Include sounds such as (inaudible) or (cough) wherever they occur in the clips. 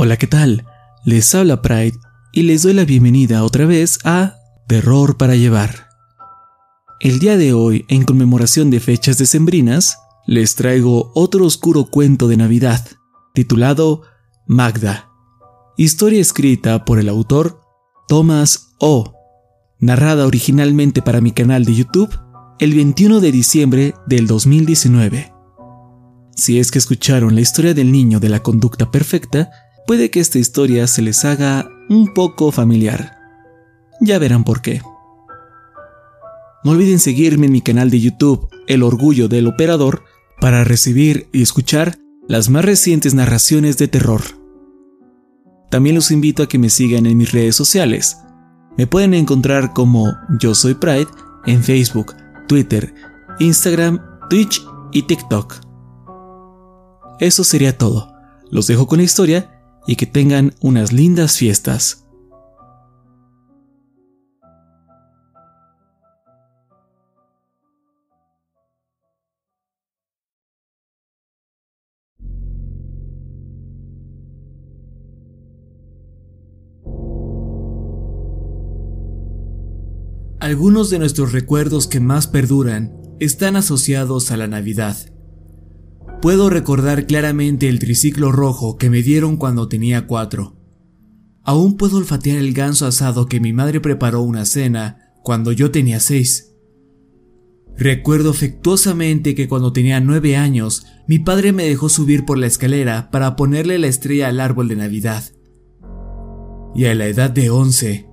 Hola, ¿qué tal? Les habla Pride y les doy la bienvenida otra vez a Terror para Llevar. El día de hoy, en conmemoración de fechas decembrinas, les traigo otro oscuro cuento de Navidad, titulado Magda. Historia escrita por el autor Thomas O. Narrada originalmente para mi canal de YouTube el 21 de diciembre del 2019. Si es que escucharon la historia del niño de la conducta perfecta, puede que esta historia se les haga un poco familiar. Ya verán por qué. No olviden seguirme en mi canal de YouTube, El Orgullo del Operador, para recibir y escuchar las más recientes narraciones de terror. También los invito a que me sigan en mis redes sociales. Me pueden encontrar como Yo Soy Pride en Facebook, Twitter, Instagram, Twitch y TikTok. Eso sería todo. Los dejo con la historia y que tengan unas lindas fiestas. Algunos de nuestros recuerdos que más perduran están asociados a la Navidad. Puedo recordar claramente el triciclo rojo que me dieron cuando tenía cuatro. Aún puedo olfatear el ganso asado que mi madre preparó una cena cuando yo tenía seis. Recuerdo afectuosamente que cuando tenía nueve años, mi padre me dejó subir por la escalera para ponerle la estrella al árbol de Navidad. Y a la edad de once,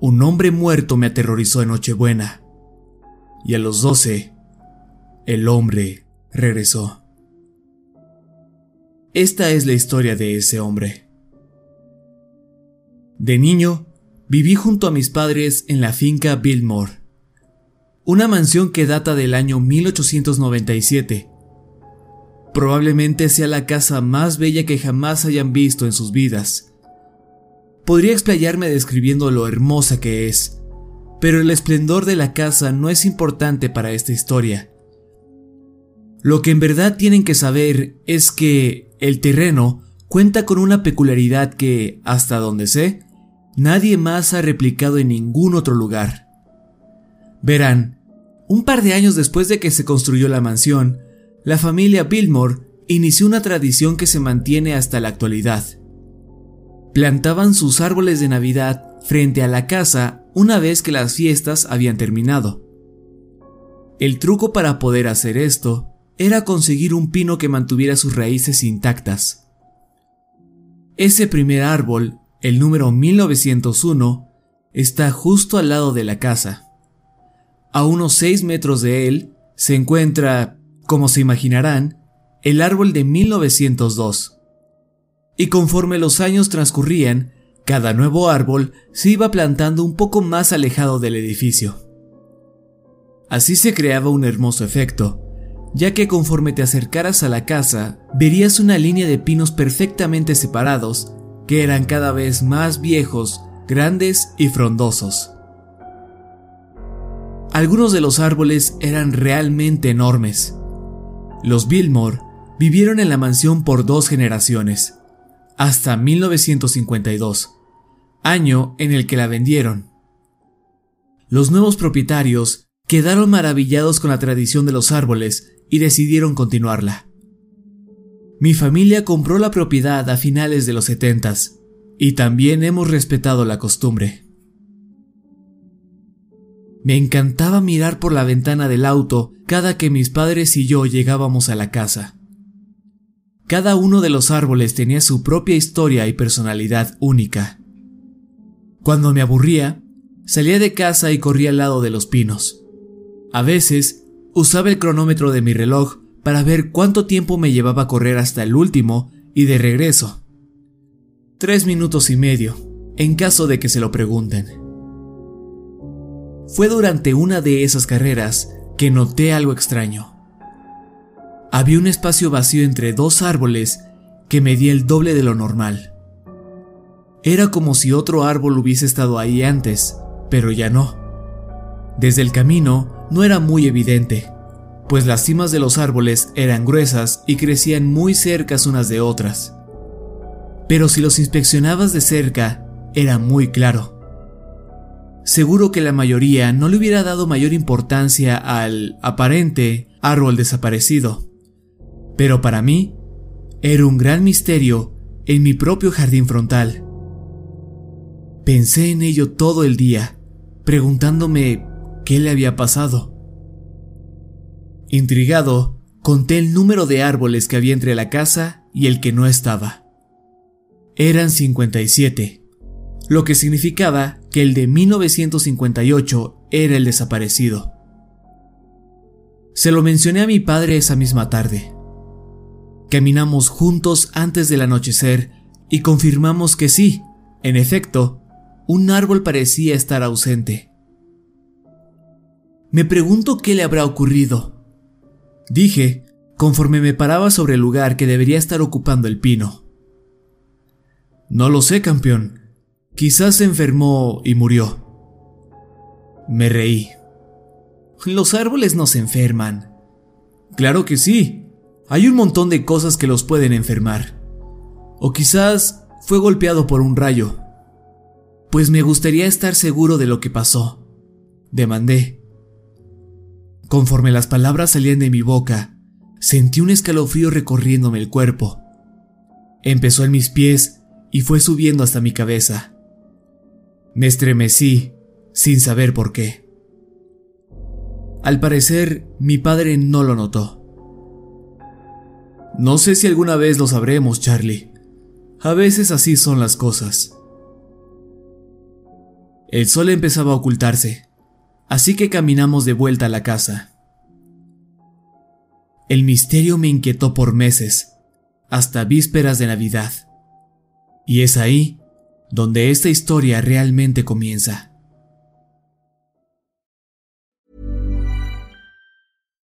un hombre muerto me aterrorizó en Nochebuena. Y a los doce, el hombre regresó. Esta es la historia de ese hombre. De niño, viví junto a mis padres en la finca Billmore, una mansión que data del año 1897. Probablemente sea la casa más bella que jamás hayan visto en sus vidas. Podría explayarme describiendo lo hermosa que es, pero el esplendor de la casa no es importante para esta historia. Lo que en verdad tienen que saber es que el terreno cuenta con una peculiaridad que, hasta donde sé, nadie más ha replicado en ningún otro lugar. Verán, un par de años después de que se construyó la mansión, la familia Billmore inició una tradición que se mantiene hasta la actualidad. Plantaban sus árboles de Navidad frente a la casa una vez que las fiestas habían terminado. El truco para poder hacer esto era conseguir un pino que mantuviera sus raíces intactas. Ese primer árbol, el número 1901, está justo al lado de la casa. A unos 6 metros de él se encuentra, como se imaginarán, el árbol de 1902. Y conforme los años transcurrían, cada nuevo árbol se iba plantando un poco más alejado del edificio. Así se creaba un hermoso efecto, ya que conforme te acercaras a la casa, verías una línea de pinos perfectamente separados, que eran cada vez más viejos, grandes y frondosos. Algunos de los árboles eran realmente enormes. Los Billmore vivieron en la mansión por dos generaciones, hasta 1952, año en el que la vendieron. Los nuevos propietarios quedaron maravillados con la tradición de los árboles y decidieron continuarla. Mi familia compró la propiedad a finales de los 70 y también hemos respetado la costumbre. Me encantaba mirar por la ventana del auto cada que mis padres y yo llegábamos a la casa. Cada uno de los árboles tenía su propia historia y personalidad única. Cuando me aburría, salía de casa y corría al lado de los pinos. A veces, usaba el cronómetro de mi reloj para ver cuánto tiempo me llevaba a correr hasta el último y de regreso. Tres minutos y medio, en caso de que se lo pregunten. Fue durante una de esas carreras que noté algo extraño. Había un espacio vacío entre dos árboles que medía el doble de lo normal. Era como si otro árbol hubiese estado ahí antes, pero ya no. Desde el camino no era muy evidente, pues las cimas de los árboles eran gruesas y crecían muy cercas unas de otras. Pero si los inspeccionabas de cerca, era muy claro. Seguro que la mayoría no le hubiera dado mayor importancia al aparente árbol desaparecido. Pero para mí, era un gran misterio en mi propio jardín frontal. Pensé en ello todo el día, preguntándome qué le había pasado. Intrigado, conté el número de árboles que había entre la casa y el que no estaba. Eran 57 lo que significaba que el de 1958 era el desaparecido. Se lo mencioné a mi padre esa misma tarde. Caminamos juntos antes del anochecer y confirmamos que sí, en efecto, un árbol parecía estar ausente. Me pregunto qué le habrá ocurrido. Dije, conforme me paraba sobre el lugar que debería estar ocupando el pino. No lo sé, campeón, Quizás se enfermó y murió. Me reí. Los árboles no se enferman. Claro que sí. Hay un montón de cosas que los pueden enfermar. O quizás fue golpeado por un rayo. Pues me gustaría estar seguro de lo que pasó. Demandé. Conforme las palabras salían de mi boca, sentí un escalofrío recorriéndome el cuerpo. Empezó en mis pies y fue subiendo hasta mi cabeza. Me estremecí sin saber por qué. Al parecer, mi padre no lo notó. No sé si alguna vez lo sabremos, Charlie. A veces así son las cosas. El sol empezaba a ocultarse, así que caminamos de vuelta a la casa. El misterio me inquietó por meses, hasta vísperas de Navidad. Y es ahí donde esta historia realmente comienza.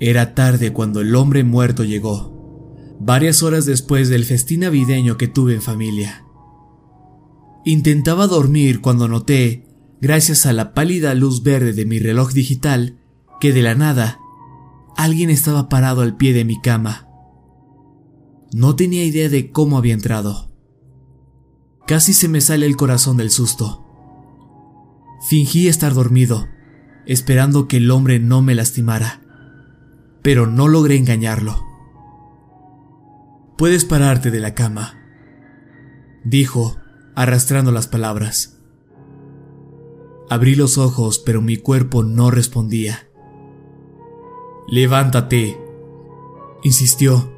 Era tarde cuando el hombre muerto llegó, varias horas después del festín navideño que tuve en familia. Intentaba dormir cuando noté, gracias a la pálida luz verde de mi reloj digital, que de la nada alguien estaba parado al pie de mi cama. No tenía idea de cómo había entrado. Casi se me sale el corazón del susto. Fingí estar dormido, esperando que el hombre no me lastimara pero no logré engañarlo. Puedes pararte de la cama, dijo, arrastrando las palabras. Abrí los ojos, pero mi cuerpo no respondía. Levántate, insistió,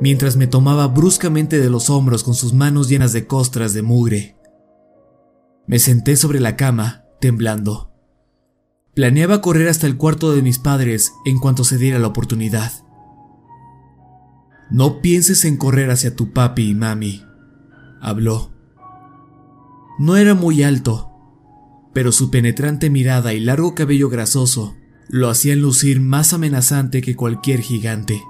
mientras me tomaba bruscamente de los hombros con sus manos llenas de costras de mugre. Me senté sobre la cama, temblando. Planeaba correr hasta el cuarto de mis padres en cuanto se diera la oportunidad. No pienses en correr hacia tu papi y mami, habló. No era muy alto, pero su penetrante mirada y largo cabello grasoso lo hacían lucir más amenazante que cualquier gigante.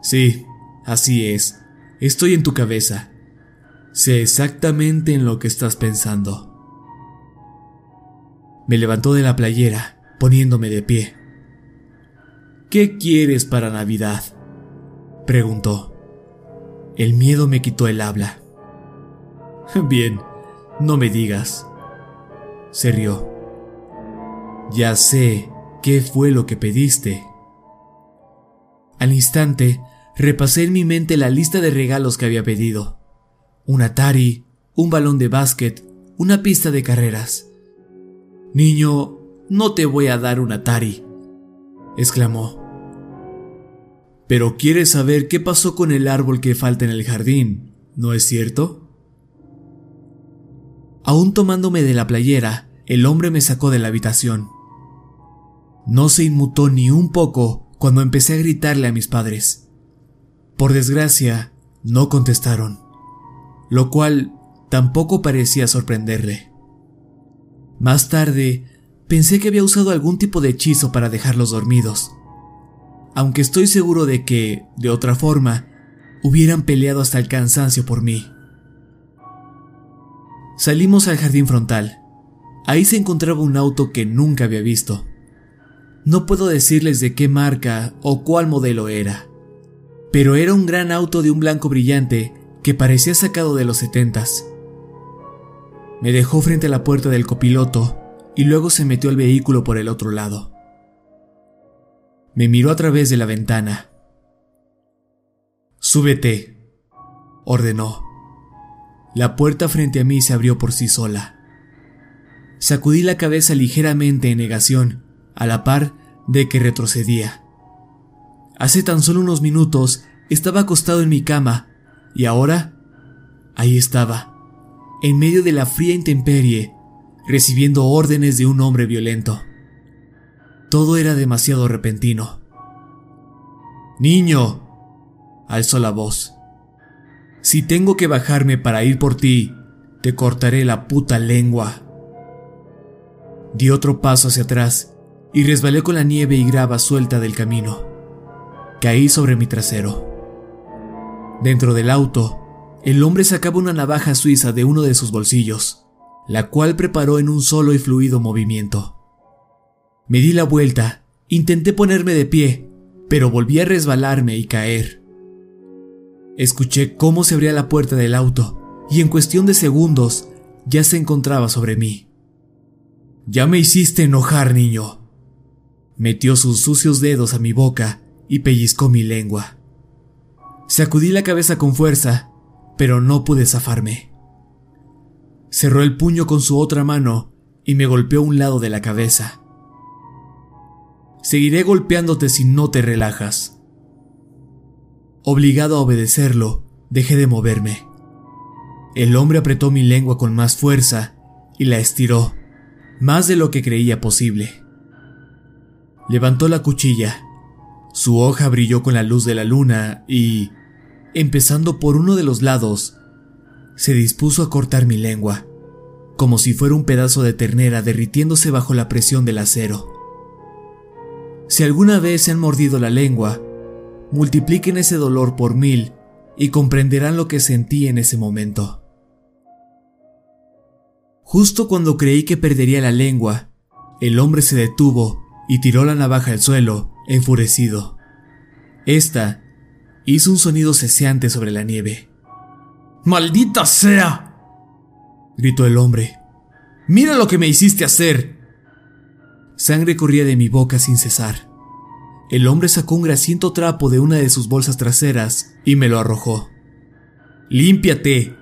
Sí, así es. Estoy en tu cabeza. Sé exactamente en lo que estás pensando. Me levantó de la playera, poniéndome de pie. ¿Qué quieres para Navidad? preguntó. El miedo me quitó el habla. (laughs) Bien, no me digas. Se rió. Ya sé qué fue lo que pediste. Al instante, repasé en mi mente la lista de regalos que había pedido. Un Atari, un balón de básquet, una pista de carreras. Niño, no te voy a dar un Atari, exclamó. Pero quieres saber qué pasó con el árbol que falta en el jardín, ¿no es cierto? Aún tomándome de la playera, el hombre me sacó de la habitación. No se inmutó ni un poco cuando empecé a gritarle a mis padres. Por desgracia, no contestaron, lo cual tampoco parecía sorprenderle. Más tarde, pensé que había usado algún tipo de hechizo para dejarlos dormidos, aunque estoy seguro de que, de otra forma, hubieran peleado hasta el cansancio por mí. Salimos al jardín frontal. Ahí se encontraba un auto que nunca había visto. No puedo decirles de qué marca o cuál modelo era, pero era un gran auto de un blanco brillante que parecía sacado de los setentas. Me dejó frente a la puerta del copiloto y luego se metió al vehículo por el otro lado. Me miró a través de la ventana. Súbete, ordenó. La puerta frente a mí se abrió por sí sola. Sacudí la cabeza ligeramente en negación, a la par de que retrocedía. Hace tan solo unos minutos estaba acostado en mi cama y ahora ahí estaba, en medio de la fría intemperie, recibiendo órdenes de un hombre violento. Todo era demasiado repentino. Niño, alzó la voz. Si tengo que bajarme para ir por ti, te cortaré la puta lengua. Di otro paso hacia atrás y resbalé con la nieve y grava suelta del camino. Caí sobre mi trasero. Dentro del auto, el hombre sacaba una navaja suiza de uno de sus bolsillos, la cual preparó en un solo y fluido movimiento. Me di la vuelta, intenté ponerme de pie, pero volví a resbalarme y caer. Escuché cómo se abría la puerta del auto y en cuestión de segundos ya se encontraba sobre mí. Ya me hiciste enojar, niño. Metió sus sucios dedos a mi boca y pellizcó mi lengua. Sacudí la cabeza con fuerza pero no pude zafarme. Cerró el puño con su otra mano y me golpeó un lado de la cabeza. Seguiré golpeándote si no te relajas. Obligado a obedecerlo, dejé de moverme. El hombre apretó mi lengua con más fuerza y la estiró, más de lo que creía posible. Levantó la cuchilla. Su hoja brilló con la luz de la luna y, empezando por uno de los lados, se dispuso a cortar mi lengua, como si fuera un pedazo de ternera derritiéndose bajo la presión del acero. Si alguna vez se han mordido la lengua, multipliquen ese dolor por mil y comprenderán lo que sentí en ese momento. Justo cuando creí que perdería la lengua, el hombre se detuvo y tiró la navaja al suelo, enfurecido. Esta hizo un sonido ceseante sobre la nieve. ¡Maldita sea! gritó el hombre. ¡Mira lo que me hiciste hacer! Sangre corría de mi boca sin cesar. El hombre sacó un grasiento trapo de una de sus bolsas traseras y me lo arrojó. ¡Límpiate!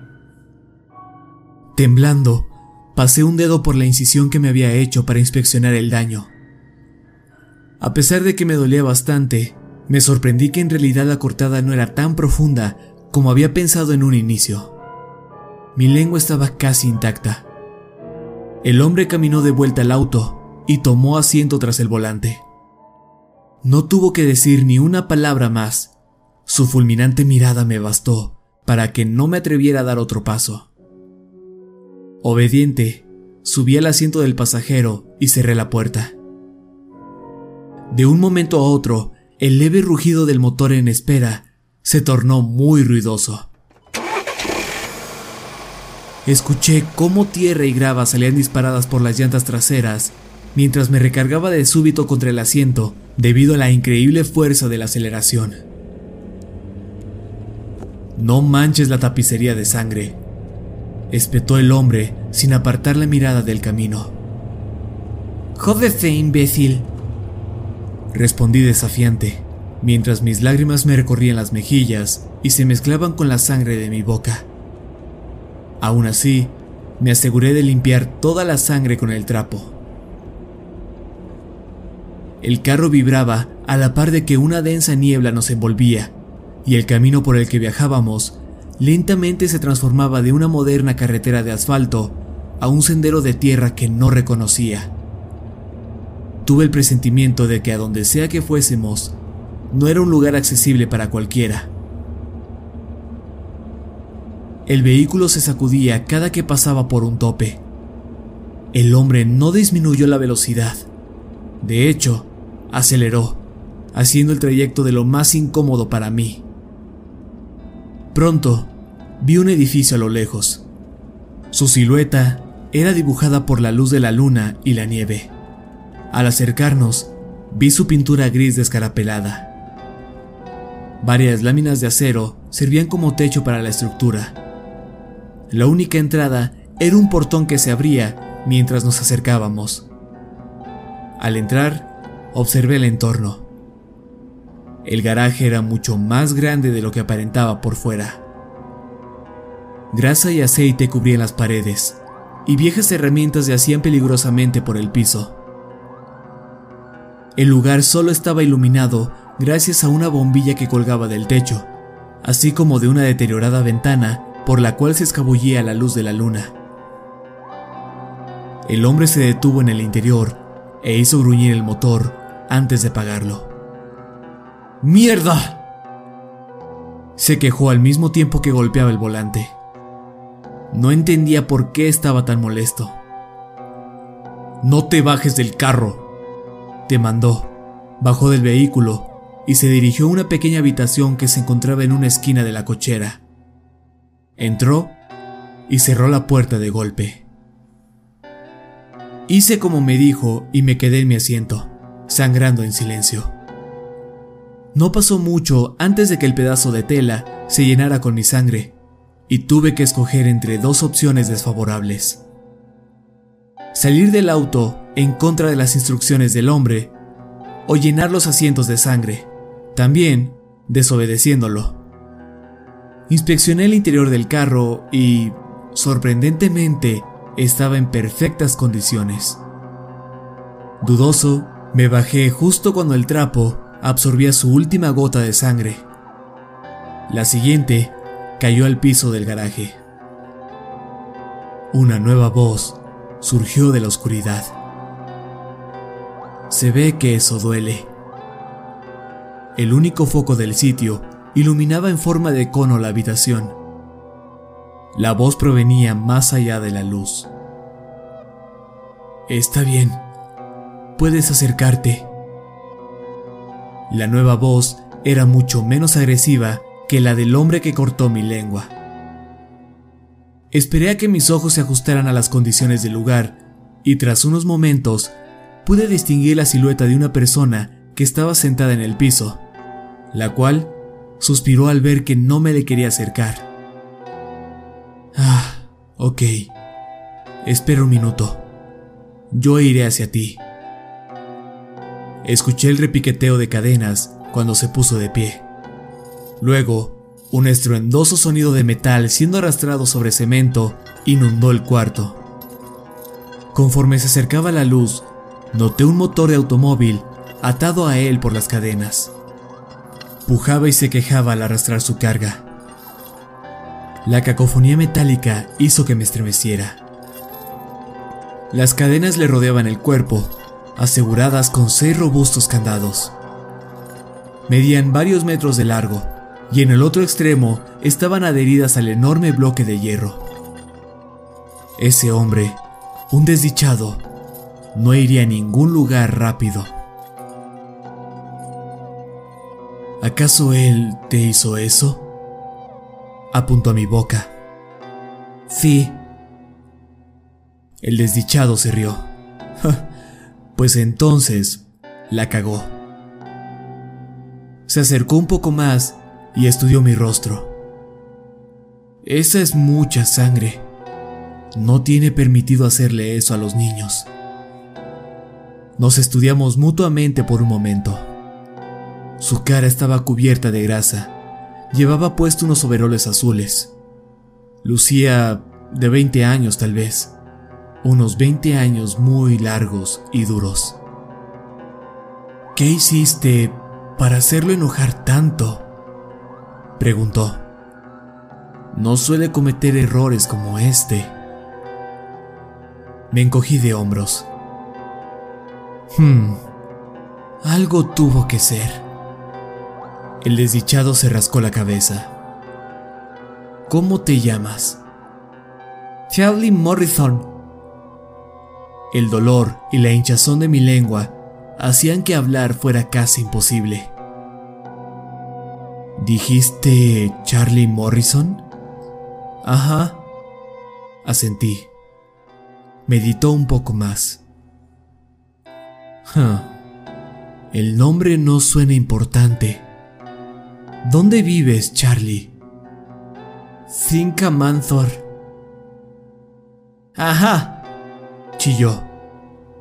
Temblando, pasé un dedo por la incisión que me había hecho para inspeccionar el daño. A pesar de que me dolía bastante, me sorprendí que en realidad la cortada no era tan profunda como había pensado en un inicio. Mi lengua estaba casi intacta. El hombre caminó de vuelta al auto y tomó asiento tras el volante. No tuvo que decir ni una palabra más. Su fulminante mirada me bastó para que no me atreviera a dar otro paso. Obediente, subí al asiento del pasajero y cerré la puerta. De un momento a otro, el leve rugido del motor en espera se tornó muy ruidoso. Escuché cómo tierra y grava salían disparadas por las llantas traseras mientras me recargaba de súbito contra el asiento debido a la increíble fuerza de la aceleración. No manches la tapicería de sangre, espetó el hombre sin apartar la mirada del camino. Jódete, imbécil, respondí desafiante, mientras mis lágrimas me recorrían las mejillas y se mezclaban con la sangre de mi boca. Aún así, me aseguré de limpiar toda la sangre con el trapo. El carro vibraba a la par de que una densa niebla nos envolvía, y el camino por el que viajábamos lentamente se transformaba de una moderna carretera de asfalto a un sendero de tierra que no reconocía. Tuve el presentimiento de que a donde sea que fuésemos, no era un lugar accesible para cualquiera. El vehículo se sacudía cada que pasaba por un tope. El hombre no disminuyó la velocidad. De hecho, aceleró, haciendo el trayecto de lo más incómodo para mí. Pronto, vi un edificio a lo lejos. Su silueta era dibujada por la luz de la luna y la nieve. Al acercarnos, vi su pintura gris descarapelada. Varias láminas de acero servían como techo para la estructura. La única entrada era un portón que se abría mientras nos acercábamos. Al entrar, observé el entorno. El garaje era mucho más grande de lo que aparentaba por fuera. Grasa y aceite cubrían las paredes, y viejas herramientas yacían peligrosamente por el piso. El lugar solo estaba iluminado gracias a una bombilla que colgaba del techo, así como de una deteriorada ventana por la cual se escabullía la luz de la luna. El hombre se detuvo en el interior e hizo gruñir el motor antes de apagarlo. ¡Mierda! Se quejó al mismo tiempo que golpeaba el volante. No entendía por qué estaba tan molesto. No te bajes del carro, te mandó. Bajó del vehículo y se dirigió a una pequeña habitación que se encontraba en una esquina de la cochera. Entró y cerró la puerta de golpe. Hice como me dijo y me quedé en mi asiento, sangrando en silencio. No pasó mucho antes de que el pedazo de tela se llenara con mi sangre, y tuve que escoger entre dos opciones desfavorables. Salir del auto en contra de las instrucciones del hombre o llenar los asientos de sangre, también desobedeciéndolo. Inspeccioné el interior del carro y, sorprendentemente, estaba en perfectas condiciones. Dudoso, Me bajé justo cuando el trapo absorbía su última gota de sangre. La siguiente cayó al piso del garaje. Una nueva voz surgió de la oscuridad. Se ve que eso duele. El único foco del sitio iluminaba en forma de cono la habitación. La voz provenía más allá de la luz. Está bien, puedes acercarte. La nueva voz era mucho menos agresiva que la del hombre que cortó mi lengua. Esperé a que mis ojos se ajustaran a las condiciones del lugar y tras unos momentos pude distinguir la silueta de una persona que estaba sentada en el piso, la cual suspiró al ver que no me le quería acercar. Ah, ok. Espera un minuto. Yo iré hacia ti. Escuché el repiqueteo de cadenas cuando se puso de pie. Luego, un estruendoso sonido de metal siendo arrastrado sobre cemento inundó el cuarto. Conforme se acercaba la luz, noté un motor de automóvil atado a él por las cadenas. Pujaba y se quejaba al arrastrar su carga. La cacofonía metálica hizo que me estremeciera. Las cadenas le rodeaban el cuerpo, aseguradas con seis robustos candados. Medían varios metros de largo y en el otro extremo estaban adheridas al enorme bloque de hierro. Ese hombre, un desdichado, no iría a ningún lugar rápido. ¿Acaso él te hizo eso? Apuntó a mi boca. Sí. El desdichado se rió. (laughs) pues entonces la cagó. Se acercó un poco más y estudió mi rostro. Esa es mucha sangre. No tiene permitido hacerle eso a los niños. Nos estudiamos mutuamente por un momento. Su cara estaba cubierta de grasa. Llevaba puesto unos overoles azules. Lucía de 20 años tal vez. Unos 20 años muy largos y duros. ¿Qué hiciste para hacerlo enojar tanto? Preguntó. No suele cometer errores como este. Me encogí de hombros. Hmm, algo tuvo que ser. El desdichado se rascó la cabeza. ¿Cómo te llamas? Charlie Morrison. El dolor y la hinchazón de mi lengua hacían que hablar fuera casi imposible. ¿Dijiste Charlie Morrison? Ajá. Asentí. Meditó un poco más. El nombre no suena importante. ¿Dónde vives, Charlie? Cinca Manthor. Ajá, chilló.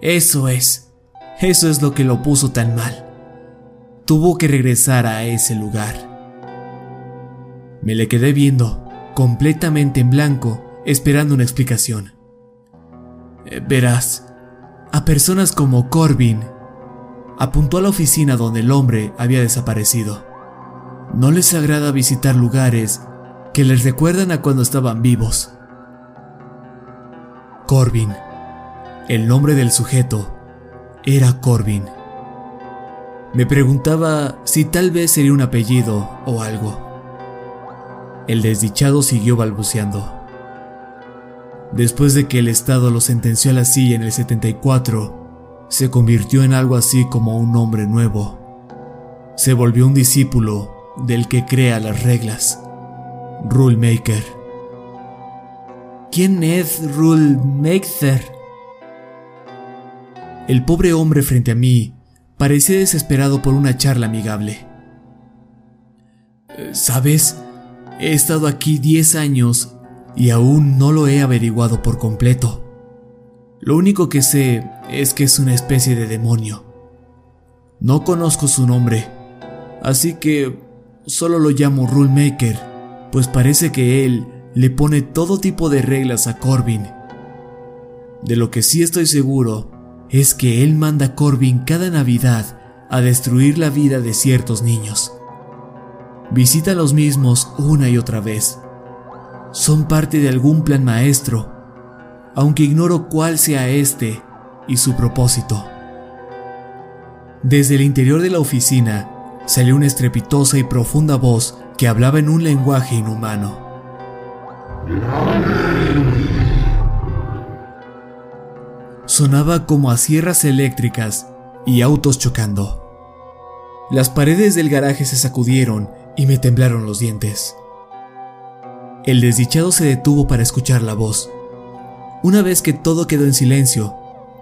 Eso es. Eso es lo que lo puso tan mal. Tuvo que regresar a ese lugar. Me le quedé viendo, completamente en blanco, esperando una explicación. Eh, verás, a personas como Corbin, apuntó a la oficina donde el hombre había desaparecido. No les agrada visitar lugares que les recuerdan a cuando estaban vivos. Corbin, el nombre del sujeto, era Corbin. Me preguntaba si tal vez sería un apellido o algo. El desdichado siguió balbuceando. Después de que el Estado lo sentenció a la silla en el 74, se convirtió en algo así como un hombre nuevo. Se volvió un discípulo del que crea las reglas, Rule Maker. ¿Quién es Rule Maker? El pobre hombre frente a mí parecía desesperado por una charla amigable. ¿Sabes? He estado aquí 10 años y aún no lo he averiguado por completo. Lo único que sé es que es una especie de demonio. No conozco su nombre, así que solo lo llamo Rule Maker, pues parece que él le pone todo tipo de reglas a Corbin. De lo que sí estoy seguro es que él manda a Corbin cada Navidad a destruir la vida de ciertos niños. Visita los mismos una y otra vez. Son parte de algún plan maestro, aunque ignoro cuál sea este y su propósito. Desde el interior de la oficina salió una estrepitosa y profunda voz que hablaba en un lenguaje inhumano. Sonaba como a sierras eléctricas y autos chocando. Las paredes del garaje se sacudieron y me temblaron los dientes. El desdichado se detuvo para escuchar la voz. Una vez que todo quedó en silencio,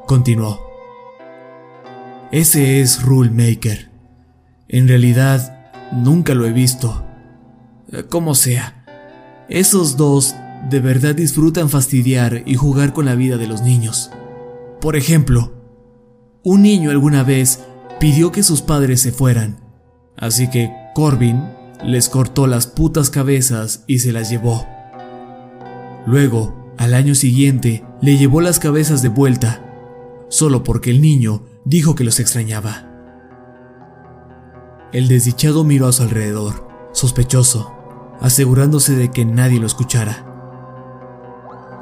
continuó. Ese es Rule Maker. En realidad, nunca lo he visto. Eh, como sea, esos dos de verdad disfrutan fastidiar y jugar con la vida de los niños. Por ejemplo, un niño alguna vez pidió que sus padres se fueran, así que Corbin les cortó las putas cabezas y se las llevó. Luego, al año siguiente, le llevó las cabezas de vuelta, solo porque el niño dijo que los extrañaba. El desdichado miró a su alrededor, sospechoso, asegurándose de que nadie lo escuchara.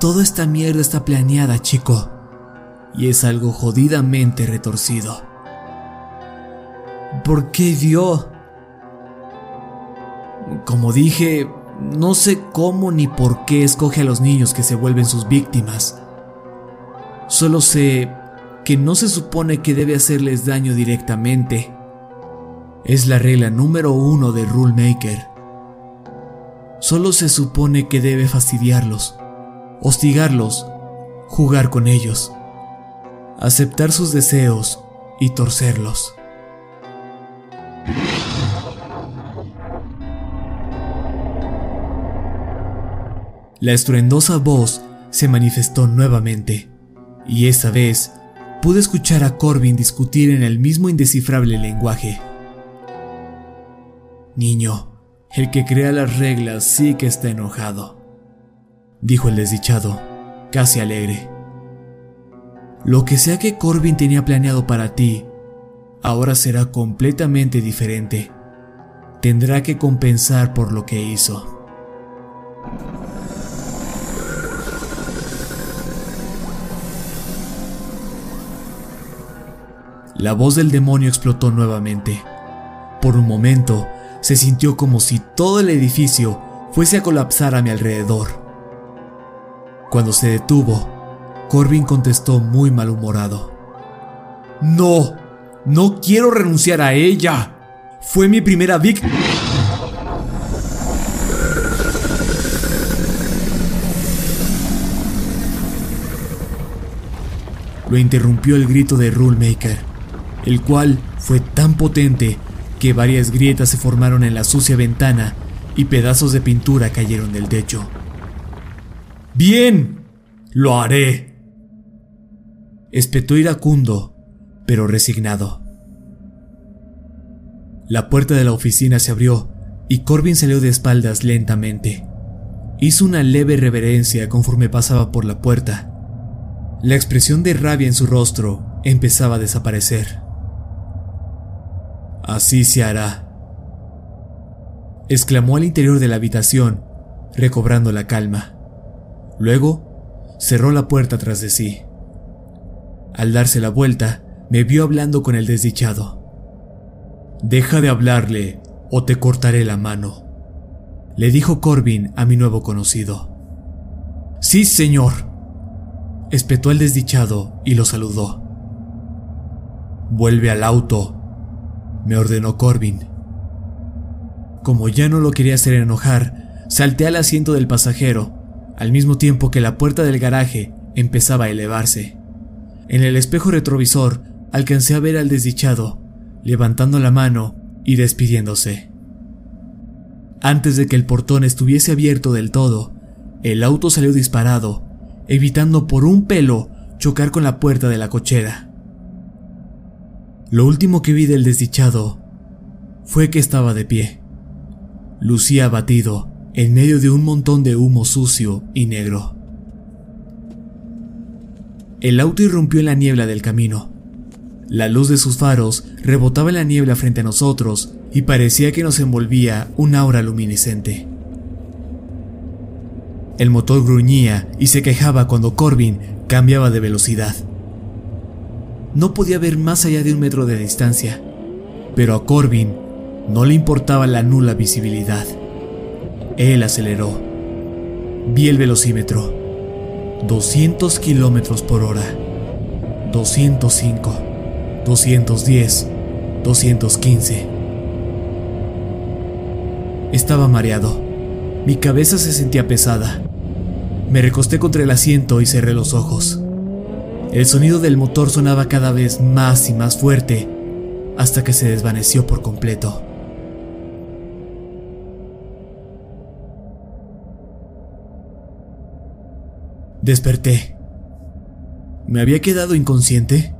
Toda esta mierda está planeada, chico, y es algo jodidamente retorcido. ¿Por qué dio? Como dije, no sé cómo ni por qué escoge a los niños que se vuelven sus víctimas. Solo sé que no se supone que debe hacerles daño directamente. Es la regla número uno de Rule Maker. Solo se supone que debe fastidiarlos, hostigarlos, jugar con ellos, aceptar sus deseos y torcerlos. La estruendosa voz se manifestó nuevamente, y esta vez pude escuchar a Corbin discutir en el mismo indescifrable lenguaje. Niño, el que crea las reglas sí que está enojado, dijo el desdichado, casi alegre. Lo que sea que Corbin tenía planeado para ti, ahora será completamente diferente. Tendrá que compensar por lo que hizo. La voz del demonio explotó nuevamente. Por un momento, se sintió como si todo el edificio fuese a colapsar a mi alrededor. Cuando se detuvo, Corbin contestó muy malhumorado. No, no quiero renunciar a ella. Fue mi primera víctima. Lo interrumpió el grito de Rulemaker el cual fue tan potente que varias grietas se formaron en la sucia ventana y pedazos de pintura cayeron del techo. Bien, lo haré. Espetó iracundo, pero resignado. La puerta de la oficina se abrió y Corbin salió de espaldas lentamente. Hizo una leve reverencia conforme pasaba por la puerta. La expresión de rabia en su rostro empezaba a desaparecer. Así se hará. exclamó al interior de la habitación, recobrando la calma. Luego, cerró la puerta tras de sí. Al darse la vuelta, me vio hablando con el desdichado. Deja de hablarle o te cortaré la mano, le dijo Corbin a mi nuevo conocido. Sí, señor, espetó el desdichado y lo saludó. Vuelve al auto, me ordenó Corbin. Como ya no lo quería hacer enojar, salté al asiento del pasajero, al mismo tiempo que la puerta del garaje empezaba a elevarse. En el espejo retrovisor alcancé a ver al desdichado, levantando la mano y despidiéndose. Antes de que el portón estuviese abierto del todo, el auto salió disparado, evitando por un pelo chocar con la puerta de la cochera. Lo último que vi del desdichado fue que estaba de pie. Lucía abatido en medio de un montón de humo sucio y negro. El auto irrumpió en la niebla del camino. La luz de sus faros rebotaba en la niebla frente a nosotros y parecía que nos envolvía un aura luminiscente. El motor gruñía y se quejaba cuando Corbin cambiaba de velocidad. No podía ver más allá de un metro de distancia, pero a Corbin no le importaba la nula visibilidad. Él aceleró. Vi el velocímetro. 200 kilómetros por hora. 205. 210. 215. Estaba mareado. Mi cabeza se sentía pesada. Me recosté contra el asiento y cerré los ojos. El sonido del motor sonaba cada vez más y más fuerte hasta que se desvaneció por completo. Desperté. ¿Me había quedado inconsciente?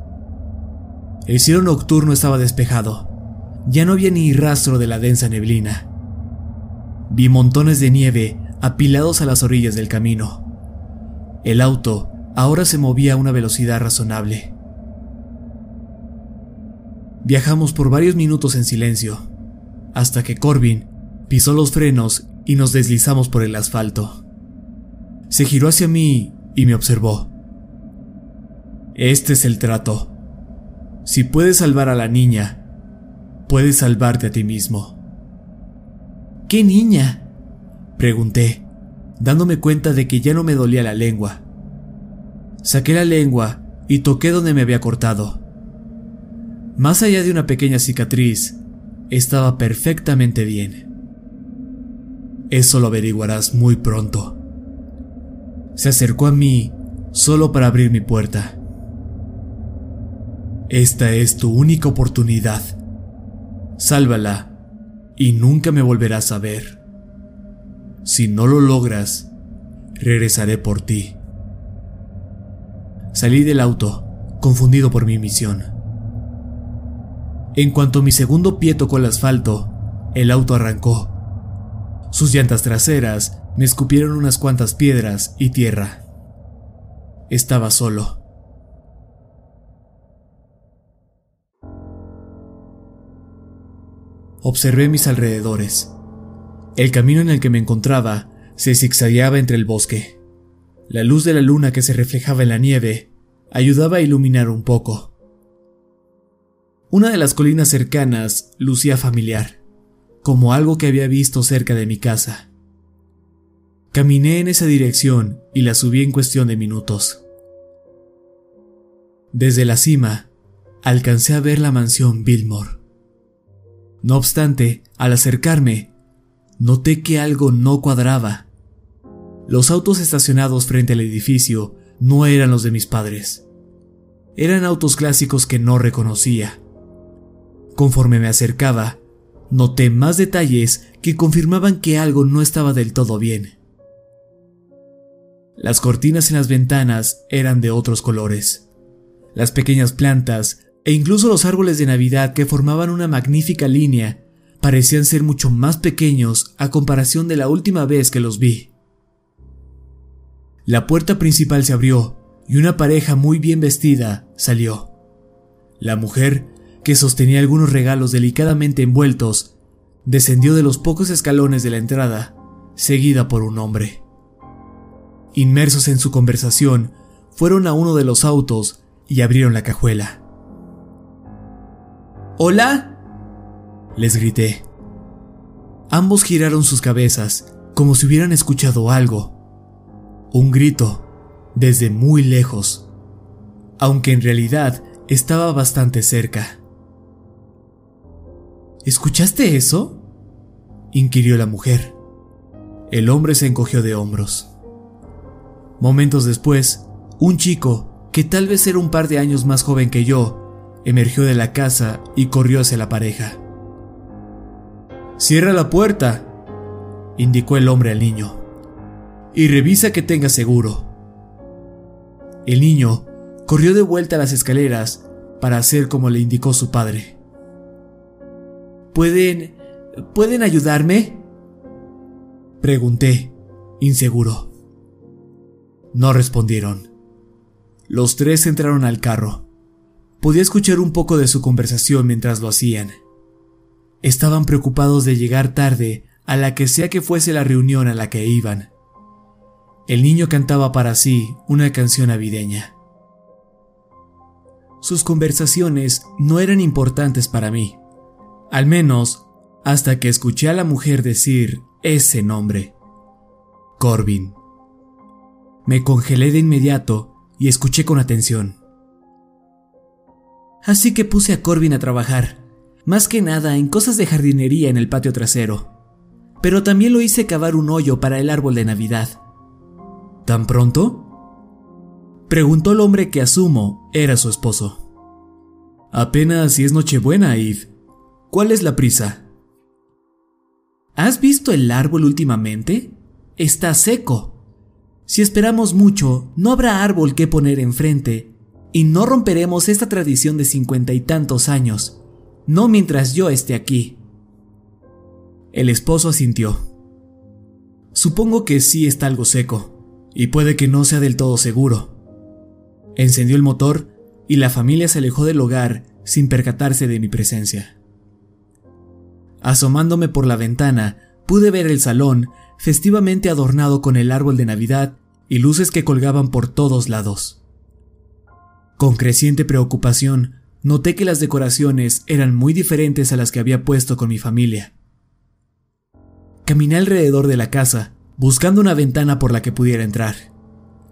El cielo nocturno estaba despejado. Ya no había ni rastro de la densa neblina. Vi montones de nieve apilados a las orillas del camino. El auto ahora se movía a una velocidad razonable. Viajamos por varios minutos en silencio, hasta que Corbin pisó los frenos y nos deslizamos por el asfalto. Se giró hacia mí y me observó. Este es el trato. Si puedes salvar a la niña, puedes salvarte a ti mismo. ¿Qué niña? Pregunté, dándome cuenta de que ya no me dolía la lengua. Saqué la lengua y toqué donde me había cortado. Más allá de una pequeña cicatriz, estaba perfectamente bien. Eso lo averiguarás muy pronto. Se acercó a mí solo para abrir mi puerta. Esta es tu única oportunidad. Sálvala y nunca me volverás a ver. Si no lo logras, regresaré por ti. Salí del auto, confundido por mi misión. En cuanto mi segundo pie tocó el asfalto, el auto arrancó. Sus llantas traseras me escupieron unas cuantas piedras y tierra. Estaba solo. Observé mis alrededores. El camino en el que me encontraba se zigzagueaba entre el bosque. La luz de la luna que se reflejaba en la nieve ayudaba a iluminar un poco. Una de las colinas cercanas lucía familiar, como algo que había visto cerca de mi casa. Caminé en esa dirección y la subí en cuestión de minutos. Desde la cima, alcancé a ver la mansión Billmore. No obstante, al acercarme, noté que algo no cuadraba. Los autos estacionados frente al edificio no eran los de mis padres. Eran autos clásicos que no reconocía. Conforme me acercaba, noté más detalles que confirmaban que algo no estaba del todo bien. Las cortinas en las ventanas eran de otros colores. Las pequeñas plantas e incluso los árboles de Navidad que formaban una magnífica línea parecían ser mucho más pequeños a comparación de la última vez que los vi. La puerta principal se abrió y una pareja muy bien vestida salió. La mujer, que sostenía algunos regalos delicadamente envueltos, descendió de los pocos escalones de la entrada, seguida por un hombre. Inmersos en su conversación, fueron a uno de los autos y abrieron la cajuela. ¿Hola? Les grité. Ambos giraron sus cabezas, como si hubieran escuchado algo. Un grito, desde muy lejos, aunque en realidad estaba bastante cerca. ¿Escuchaste eso? inquirió la mujer. El hombre se encogió de hombros. Momentos después, un chico, que tal vez era un par de años más joven que yo, emergió de la casa y corrió hacia la pareja. Cierra la puerta, indicó el hombre al niño, y revisa que tenga seguro. El niño corrió de vuelta a las escaleras para hacer como le indicó su padre. ¿Pueden... ¿Pueden ayudarme? Pregunté, inseguro. No respondieron. los tres entraron al carro. Podía escuchar un poco de su conversación mientras lo hacían. Estaban preocupados de llegar tarde a la que sea que fuese la reunión a la que iban. El niño cantaba para sí una canción navideña. Sus conversaciones no eran importantes para mí, al menos hasta que escuché a la mujer decir ese nombre, Corbin. Me congelé de inmediato y escuché con atención. Así que puse a Corbin a trabajar, más que nada en cosas de jardinería en el patio trasero. Pero también lo hice cavar un hoyo para el árbol de Navidad. ¿Tan pronto? Preguntó el hombre que asumo era su esposo. Apenas si es Nochebuena, Eve. ¿Cuál es la prisa? ¿Has visto el árbol últimamente? Está seco. Si esperamos mucho, no habrá árbol que poner enfrente, y no romperemos esta tradición de cincuenta y tantos años, no mientras yo esté aquí. El esposo asintió. Supongo que sí está algo seco, y puede que no sea del todo seguro. Encendió el motor y la familia se alejó del hogar sin percatarse de mi presencia. Asomándome por la ventana, pude ver el salón festivamente adornado con el árbol de Navidad y luces que colgaban por todos lados. Con creciente preocupación, noté que las decoraciones eran muy diferentes a las que había puesto con mi familia. Caminé alrededor de la casa, buscando una ventana por la que pudiera entrar,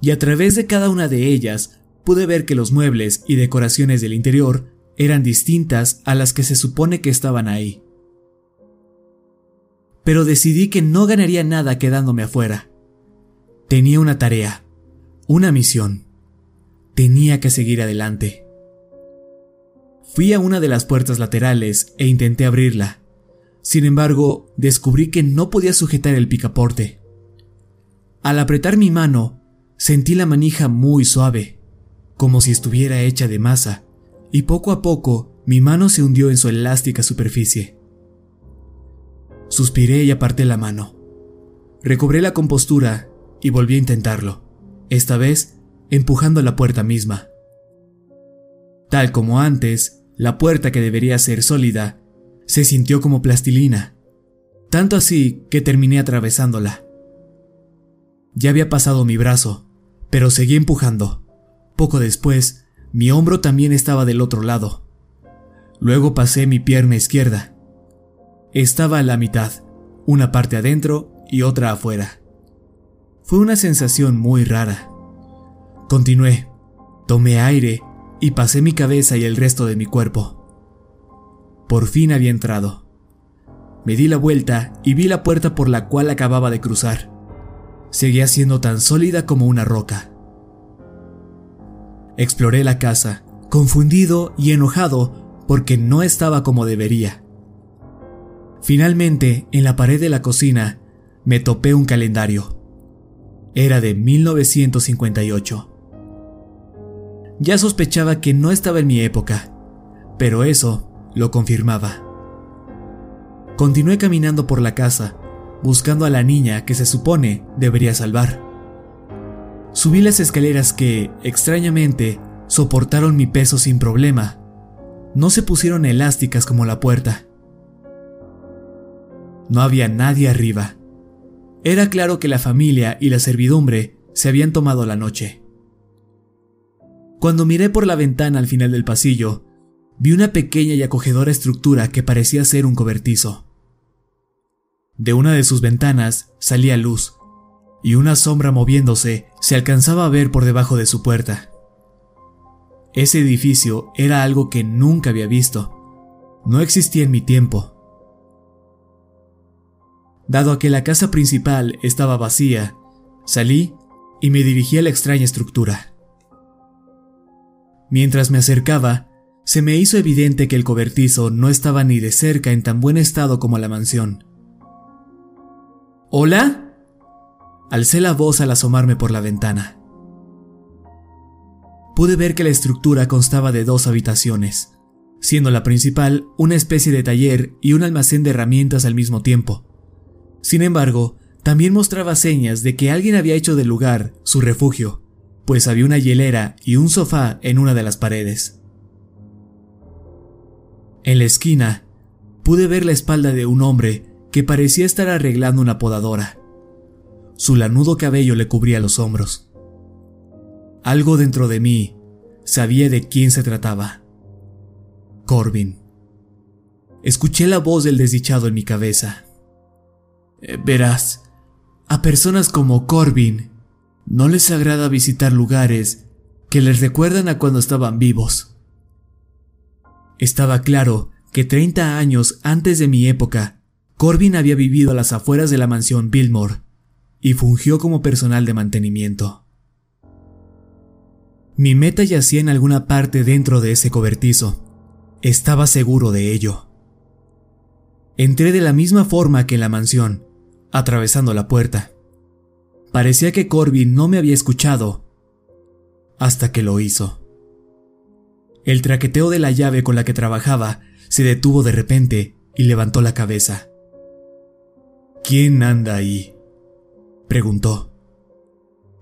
y a través de cada una de ellas pude ver que los muebles y decoraciones del interior eran distintas a las que se supone que estaban ahí. Pero decidí que no ganaría nada quedándome afuera. Tenía una tarea, una misión. Tenía que seguir adelante. Fui a una de las puertas laterales e intenté abrirla. Sin embargo, descubrí que no podía sujetar el picaporte. Al apretar mi mano, sentí la manija muy suave, como si estuviera hecha de masa, y poco a poco mi mano se hundió en su elástica superficie. Suspiré y aparté la mano. Recobré la compostura y volví a intentarlo, esta vez empujando la puerta misma. Tal como antes, la puerta que debería ser sólida se sintió como plastilina, tanto así que terminé atravesándola. Ya había pasado mi brazo, pero seguí empujando. Poco después, mi hombro también estaba del otro lado. Luego pasé mi pierna izquierda. Estaba a la mitad, una parte adentro y otra afuera. Fue una sensación muy rara. Continué, tomé aire y pasé mi cabeza y el resto de mi cuerpo. Por fin había entrado. Me di la vuelta y vi la puerta por la cual acababa de cruzar. Seguía siendo tan sólida como una roca. Exploré la casa, confundido y enojado porque no estaba como debería. Finalmente, en la pared de la cocina, me topé un calendario. Era de 1958. Ya sospechaba que no estaba en mi época, pero eso lo confirmaba. Continué caminando por la casa, buscando a la niña que se supone debería salvar. Subí las escaleras que, extrañamente, soportaron mi peso sin problema. No se pusieron elásticas como la puerta. No había nadie arriba. Era claro que la familia y la servidumbre se habían tomado la noche. Cuando miré por la ventana al final del pasillo, vi una pequeña y acogedora estructura que parecía ser un cobertizo. De una de sus ventanas salía luz, y una sombra moviéndose se alcanzaba a ver por debajo de su puerta. Ese edificio era algo que nunca había visto. No existía en mi tiempo Dado a que la casa principal estaba vacía, salí y me dirigí a la extraña estructura. Mientras me acercaba, se me hizo evidente que el cobertizo no estaba ni de cerca en tan buen estado como la mansión. ¿Hola? Alcé la voz al asomarme por la ventana. Pude ver que la estructura constaba de dos habitaciones, siendo la principal una especie de taller y un almacén de herramientas al mismo tiempo. Sin embargo, también mostraba señas de que alguien había hecho del lugar su refugio, pues había una hielera y un sofá en una de las paredes. En la esquina, pude ver la espalda de un hombre que parecía estar arreglando una podadora. Su lanudo cabello le cubría los hombros. Algo dentro de mí sabía de quién se trataba. Corbin. Escuché la voz del desdichado en mi cabeza. Eh, verás, a personas como Corbin no les agrada visitar lugares que les recuerdan a cuando estaban vivos. Estaba claro que 30 años antes de mi época, Corbin había vivido a las afueras de la mansión Billmore y fungió como personal de mantenimiento. Mi meta yacía en alguna parte dentro de ese cobertizo. Estaba seguro de ello. Entré de la misma forma que en la mansión, atravesando la puerta. Parecía que Corbin no me había escuchado hasta que lo hizo. El traqueteo de la llave con la que trabajaba se detuvo de repente y levantó la cabeza. ¿Quién anda ahí? preguntó.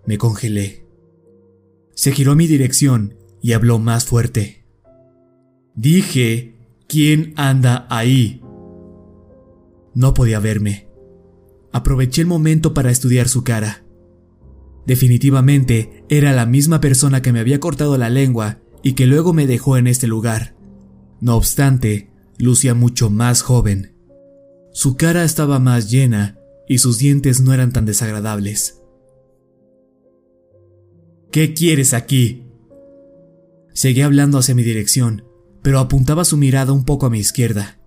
Me congelé. Se giró a mi dirección y habló más fuerte. Dije, ¿quién anda ahí? No podía verme. Aproveché el momento para estudiar su cara. Definitivamente era la misma persona que me había cortado la lengua y que luego me dejó en este lugar. No obstante, lucía mucho más joven. Su cara estaba más llena y sus dientes no eran tan desagradables. ¿Qué quieres aquí? Seguí hablando hacia mi dirección, pero apuntaba su mirada un poco a mi izquierda.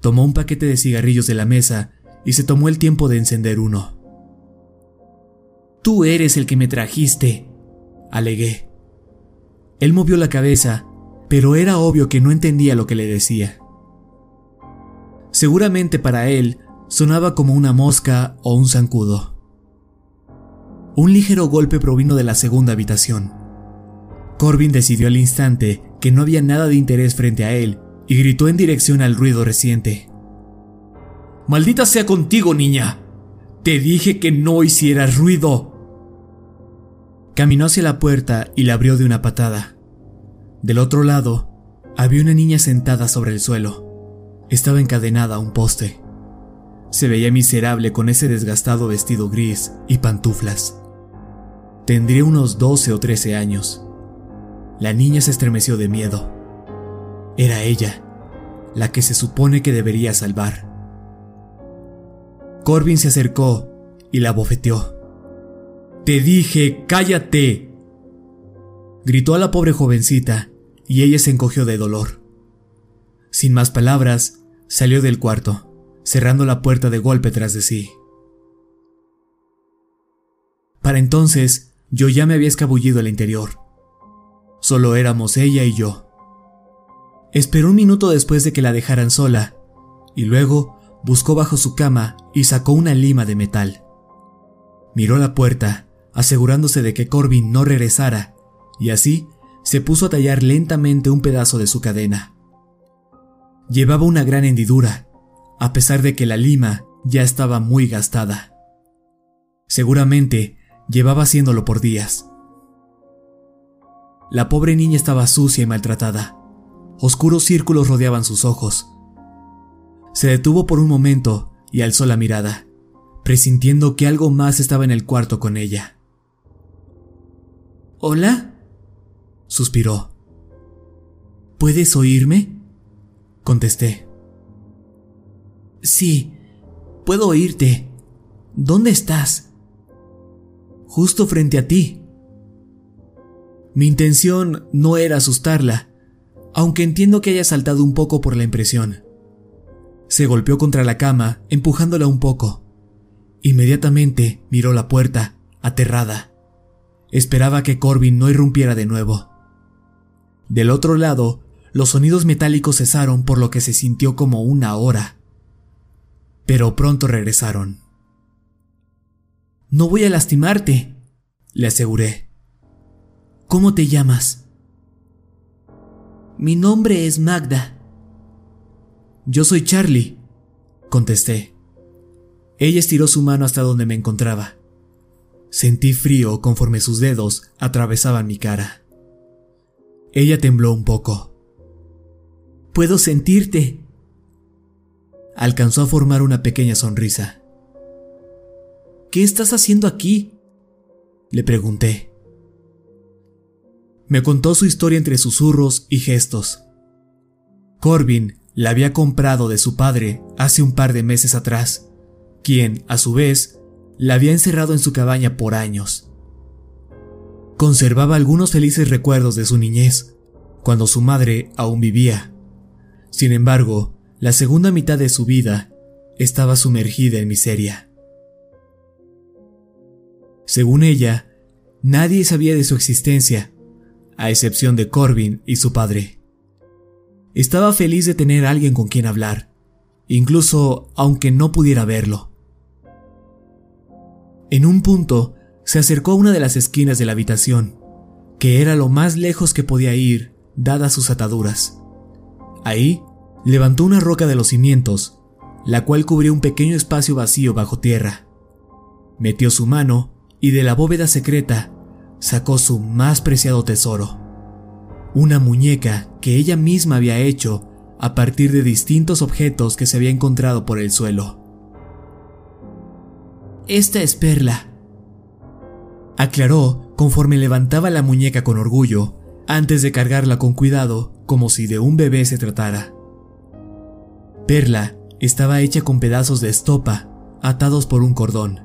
Tomó un paquete de cigarrillos de la mesa y se tomó el tiempo de encender uno. Tú eres el que me trajiste, alegué. Él movió la cabeza, pero era obvio que no entendía lo que le decía. Seguramente para él sonaba como una mosca o un zancudo. Un ligero golpe provino de la segunda habitación. Corbin decidió al instante que no había nada de interés frente a él y gritó en dirección al ruido reciente. Maldita sea contigo, niña. Te dije que no hicieras ruido. Caminó hacia la puerta y la abrió de una patada. Del otro lado, había una niña sentada sobre el suelo. Estaba encadenada a un poste. Se veía miserable con ese desgastado vestido gris y pantuflas. Tendría unos 12 o 13 años. La niña se estremeció de miedo. Era ella, la que se supone que debería salvar. Corbin se acercó y la bofeteó. Te dije, cállate. Gritó a la pobre jovencita y ella se encogió de dolor. Sin más palabras, salió del cuarto, cerrando la puerta de golpe tras de sí. Para entonces, yo ya me había escabullido al interior. Solo éramos ella y yo. Esperó un minuto después de que la dejaran sola, y luego buscó bajo su cama y sacó una lima de metal. Miró la puerta asegurándose de que Corbin no regresara, y así se puso a tallar lentamente un pedazo de su cadena. Llevaba una gran hendidura, a pesar de que la lima ya estaba muy gastada. Seguramente llevaba haciéndolo por días. La pobre niña estaba sucia y maltratada. Oscuros círculos rodeaban sus ojos. Se detuvo por un momento y alzó la mirada, presintiendo que algo más estaba en el cuarto con ella. ¿Hola? suspiró. ¿Puedes oírme? Contesté. Sí, puedo oírte. ¿Dónde estás? Justo frente a ti. Mi intención no era asustarla, aunque entiendo que haya saltado un poco por la impresión. Se golpeó contra la cama, empujándola un poco. Inmediatamente miró la puerta, aterrada. Esperaba que Corbin no irrumpiera de nuevo. Del otro lado, los sonidos metálicos cesaron por lo que se sintió como una hora. Pero pronto regresaron. No voy a lastimarte, le aseguré. ¿Cómo te llamas? Mi nombre es Magda. Yo soy Charlie, contesté. Ella estiró su mano hasta donde me encontraba. Sentí frío conforme sus dedos atravesaban mi cara. Ella tembló un poco. Puedo sentirte. Alcanzó a formar una pequeña sonrisa. ¿Qué estás haciendo aquí? Le pregunté. Me contó su historia entre susurros y gestos. Corbin la había comprado de su padre hace un par de meses atrás, quien, a su vez, la había encerrado en su cabaña por años. Conservaba algunos felices recuerdos de su niñez, cuando su madre aún vivía. Sin embargo, la segunda mitad de su vida estaba sumergida en miseria. Según ella, nadie sabía de su existencia, a excepción de Corbin y su padre. Estaba feliz de tener a alguien con quien hablar, incluso aunque no pudiera verlo. En un punto, se acercó a una de las esquinas de la habitación, que era lo más lejos que podía ir, dadas sus ataduras. Ahí, levantó una roca de los cimientos, la cual cubría un pequeño espacio vacío bajo tierra. Metió su mano y de la bóveda secreta sacó su más preciado tesoro, una muñeca que ella misma había hecho a partir de distintos objetos que se había encontrado por el suelo. Esta es Perla, aclaró conforme levantaba la muñeca con orgullo, antes de cargarla con cuidado como si de un bebé se tratara. Perla estaba hecha con pedazos de estopa atados por un cordón.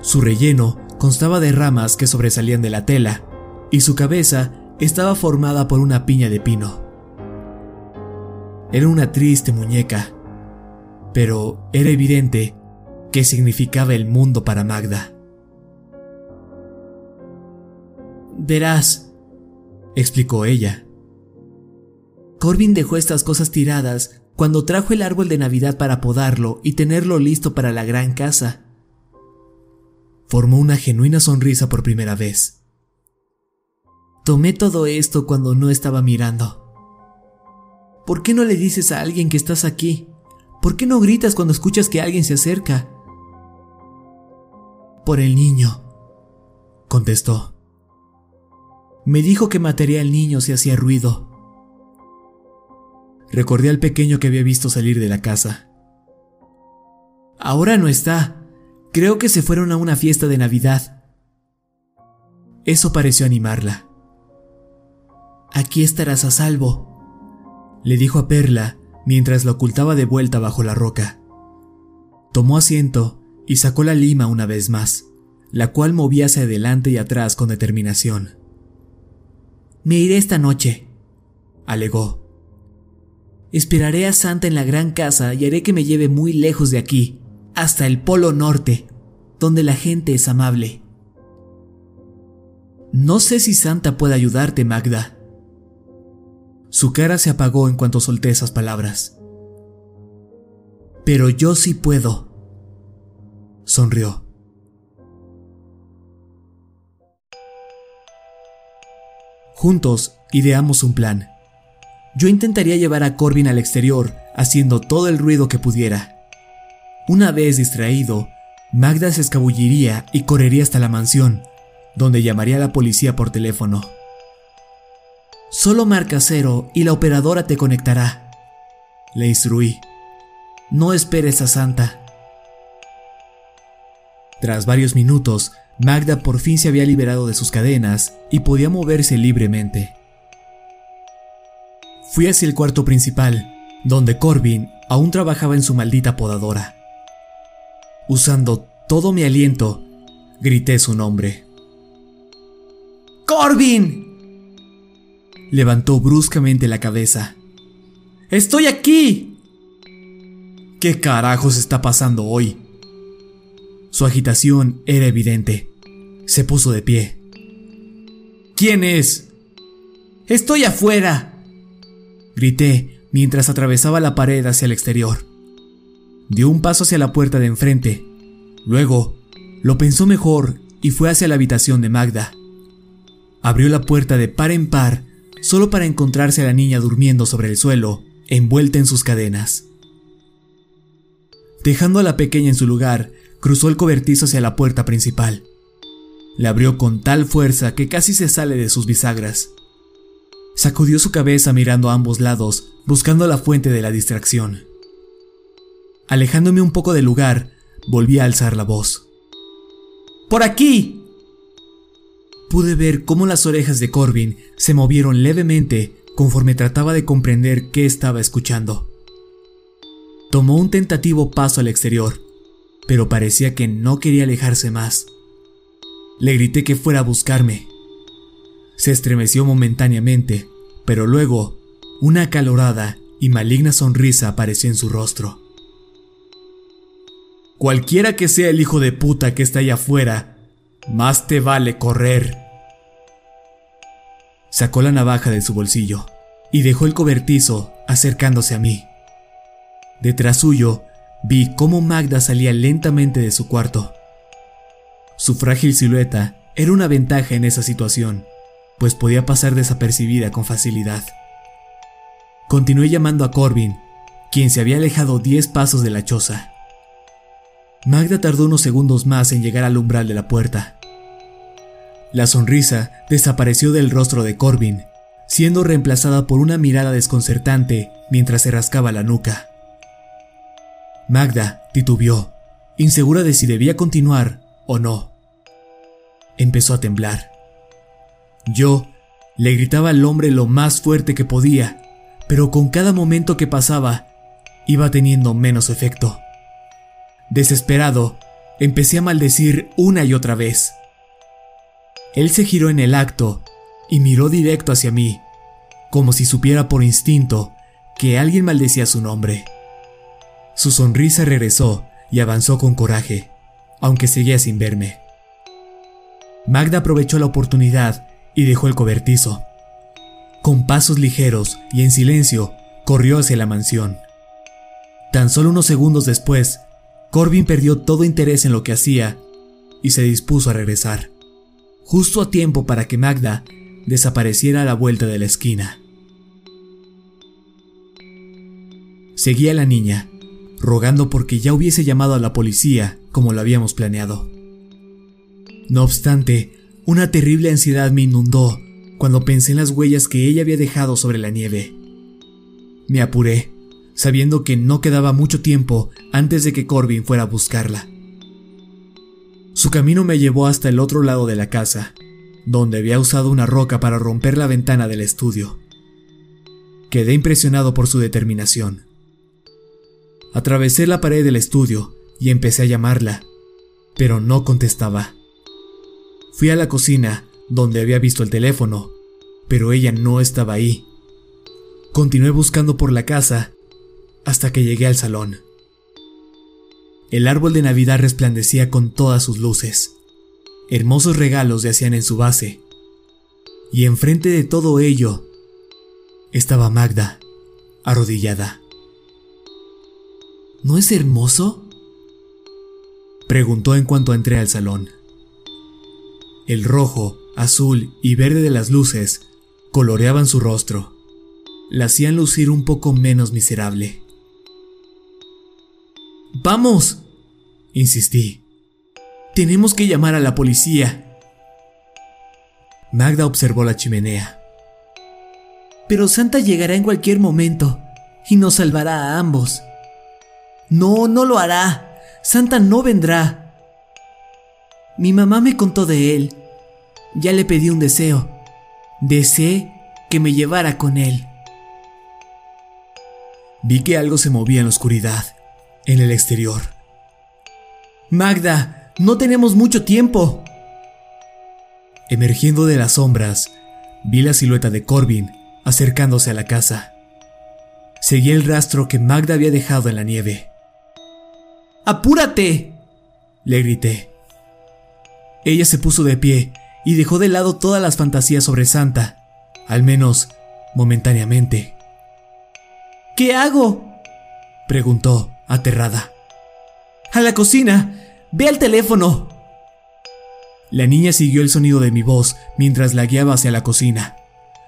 Su relleno constaba de ramas que sobresalían de la tela y su cabeza estaba formada por una piña de pino. Era una triste muñeca, pero era evidente qué significaba el mundo para Magda. Verás, explicó ella. Corbin dejó estas cosas tiradas cuando trajo el árbol de Navidad para podarlo y tenerlo listo para la gran casa. Formó una genuina sonrisa por primera vez. Tomé todo esto cuando no estaba mirando. ¿Por qué no le dices a alguien que estás aquí? ¿Por qué no gritas cuando escuchas que alguien se acerca? por el niño, contestó. Me dijo que mataría al niño si hacía ruido. Recordé al pequeño que había visto salir de la casa. Ahora no está. Creo que se fueron a una fiesta de Navidad. Eso pareció animarla. Aquí estarás a salvo, le dijo a Perla mientras la ocultaba de vuelta bajo la roca. Tomó asiento y sacó la lima una vez más, la cual movía hacia adelante y atrás con determinación. Me iré esta noche, alegó. Esperaré a Santa en la gran casa y haré que me lleve muy lejos de aquí, hasta el Polo Norte, donde la gente es amable. No sé si Santa puede ayudarte, Magda. Su cara se apagó en cuanto solté esas palabras. Pero yo sí puedo sonrió. Juntos ideamos un plan. Yo intentaría llevar a Corbin al exterior, haciendo todo el ruido que pudiera. Una vez distraído, Magda se escabulliría y correría hasta la mansión, donde llamaría a la policía por teléfono. Solo marca cero y la operadora te conectará. Le instruí. No esperes a Santa. Tras varios minutos, Magda por fin se había liberado de sus cadenas y podía moverse libremente. Fui hacia el cuarto principal, donde Corbin aún trabajaba en su maldita podadora. Usando todo mi aliento, grité su nombre. ¡Corbin! Levantó bruscamente la cabeza. ¡Estoy aquí! ¿Qué carajos está pasando hoy? Su agitación era evidente. Se puso de pie. ¿Quién es? Estoy afuera. Grité mientras atravesaba la pared hacia el exterior. Dio un paso hacia la puerta de enfrente. Luego, lo pensó mejor y fue hacia la habitación de Magda. Abrió la puerta de par en par solo para encontrarse a la niña durmiendo sobre el suelo, envuelta en sus cadenas. Dejando a la pequeña en su lugar, cruzó el cobertizo hacia la puerta principal. La abrió con tal fuerza que casi se sale de sus bisagras. Sacudió su cabeza mirando a ambos lados, buscando la fuente de la distracción. Alejándome un poco del lugar, volví a alzar la voz. ¡Por aquí! Pude ver cómo las orejas de Corbin se movieron levemente conforme trataba de comprender qué estaba escuchando. Tomó un tentativo paso al exterior, pero parecía que no quería alejarse más. Le grité que fuera a buscarme. Se estremeció momentáneamente, pero luego una acalorada y maligna sonrisa apareció en su rostro. Cualquiera que sea el hijo de puta que está allá afuera, más te vale correr. Sacó la navaja de su bolsillo y dejó el cobertizo acercándose a mí. Detrás suyo vi cómo Magda salía lentamente de su cuarto. Su frágil silueta era una ventaja en esa situación, pues podía pasar desapercibida con facilidad. Continué llamando a Corbin, quien se había alejado diez pasos de la choza. Magda tardó unos segundos más en llegar al umbral de la puerta. La sonrisa desapareció del rostro de Corbin, siendo reemplazada por una mirada desconcertante mientras se rascaba la nuca. Magda titubeó, insegura de si debía continuar o no. Empezó a temblar. Yo le gritaba al hombre lo más fuerte que podía, pero con cada momento que pasaba iba teniendo menos efecto. Desesperado, empecé a maldecir una y otra vez. Él se giró en el acto y miró directo hacia mí, como si supiera por instinto que alguien maldecía su nombre. Su sonrisa regresó y avanzó con coraje aunque seguía sin verme. Magda aprovechó la oportunidad y dejó el cobertizo. Con pasos ligeros y en silencio, corrió hacia la mansión. Tan solo unos segundos después, Corbin perdió todo interés en lo que hacía y se dispuso a regresar, justo a tiempo para que Magda desapareciera a la vuelta de la esquina. Seguía la niña, rogando porque ya hubiese llamado a la policía como lo habíamos planeado. No obstante, una terrible ansiedad me inundó cuando pensé en las huellas que ella había dejado sobre la nieve. Me apuré, sabiendo que no quedaba mucho tiempo antes de que Corbin fuera a buscarla. Su camino me llevó hasta el otro lado de la casa, donde había usado una roca para romper la ventana del estudio. Quedé impresionado por su determinación. Atravesé la pared del estudio y empecé a llamarla, pero no contestaba. Fui a la cocina, donde había visto el teléfono, pero ella no estaba ahí. Continué buscando por la casa hasta que llegué al salón. El árbol de Navidad resplandecía con todas sus luces. Hermosos regalos yacían en su base. Y enfrente de todo ello estaba Magda, arrodillada. ¿No es hermoso? Preguntó en cuanto entré al salón. El rojo, azul y verde de las luces coloreaban su rostro. La hacían lucir un poco menos miserable. ¡Vamos! insistí. Tenemos que llamar a la policía. Magda observó la chimenea. Pero Santa llegará en cualquier momento y nos salvará a ambos. No, no lo hará. Santa no vendrá. Mi mamá me contó de él. Ya le pedí un deseo. Deseé que me llevara con él. Vi que algo se movía en la oscuridad, en el exterior. Magda, no tenemos mucho tiempo. Emergiendo de las sombras, vi la silueta de Corbin acercándose a la casa. Seguí el rastro que Magda había dejado en la nieve. ¡Apúrate! le grité. Ella se puso de pie y dejó de lado todas las fantasías sobre Santa, al menos momentáneamente. ¿Qué hago? preguntó, aterrada. A la cocina. Ve al teléfono. La niña siguió el sonido de mi voz mientras la guiaba hacia la cocina.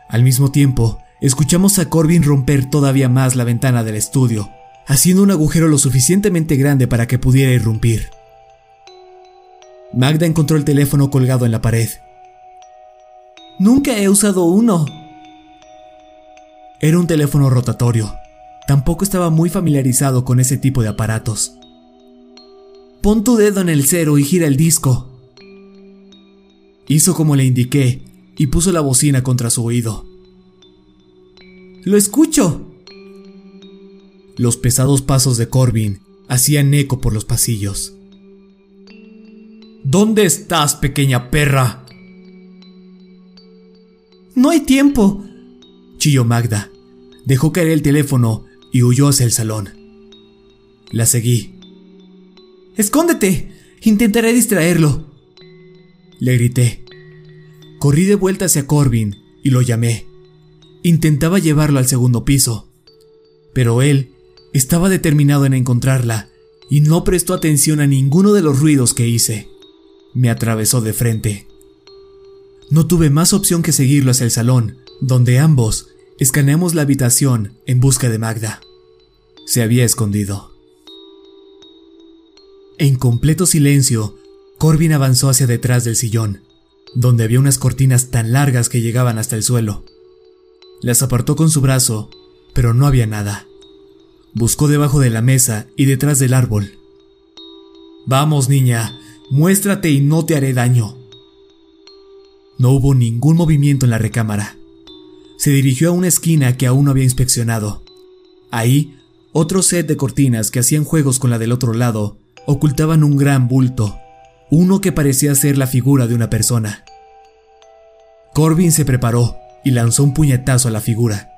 Al mismo tiempo, escuchamos a Corbin romper todavía más la ventana del estudio haciendo un agujero lo suficientemente grande para que pudiera irrumpir. Magda encontró el teléfono colgado en la pared. Nunca he usado uno. Era un teléfono rotatorio. Tampoco estaba muy familiarizado con ese tipo de aparatos. Pon tu dedo en el cero y gira el disco. Hizo como le indiqué y puso la bocina contra su oído. ¡Lo escucho! Los pesados pasos de Corbin hacían eco por los pasillos. ¿Dónde estás, pequeña perra? No hay tiempo, chilló Magda. Dejó caer el teléfono y huyó hacia el salón. La seguí. ¡Escóndete! Intentaré distraerlo. Le grité. Corrí de vuelta hacia Corbin y lo llamé. Intentaba llevarlo al segundo piso, pero él estaba determinado en encontrarla y no prestó atención a ninguno de los ruidos que hice. Me atravesó de frente. No tuve más opción que seguirlo hacia el salón, donde ambos escaneamos la habitación en busca de Magda. Se había escondido. En completo silencio, Corbin avanzó hacia detrás del sillón, donde había unas cortinas tan largas que llegaban hasta el suelo. Las apartó con su brazo, pero no había nada. Buscó debajo de la mesa y detrás del árbol. Vamos, niña, muéstrate y no te haré daño. No hubo ningún movimiento en la recámara. Se dirigió a una esquina que aún no había inspeccionado. Ahí, otro set de cortinas que hacían juegos con la del otro lado ocultaban un gran bulto, uno que parecía ser la figura de una persona. Corbin se preparó y lanzó un puñetazo a la figura,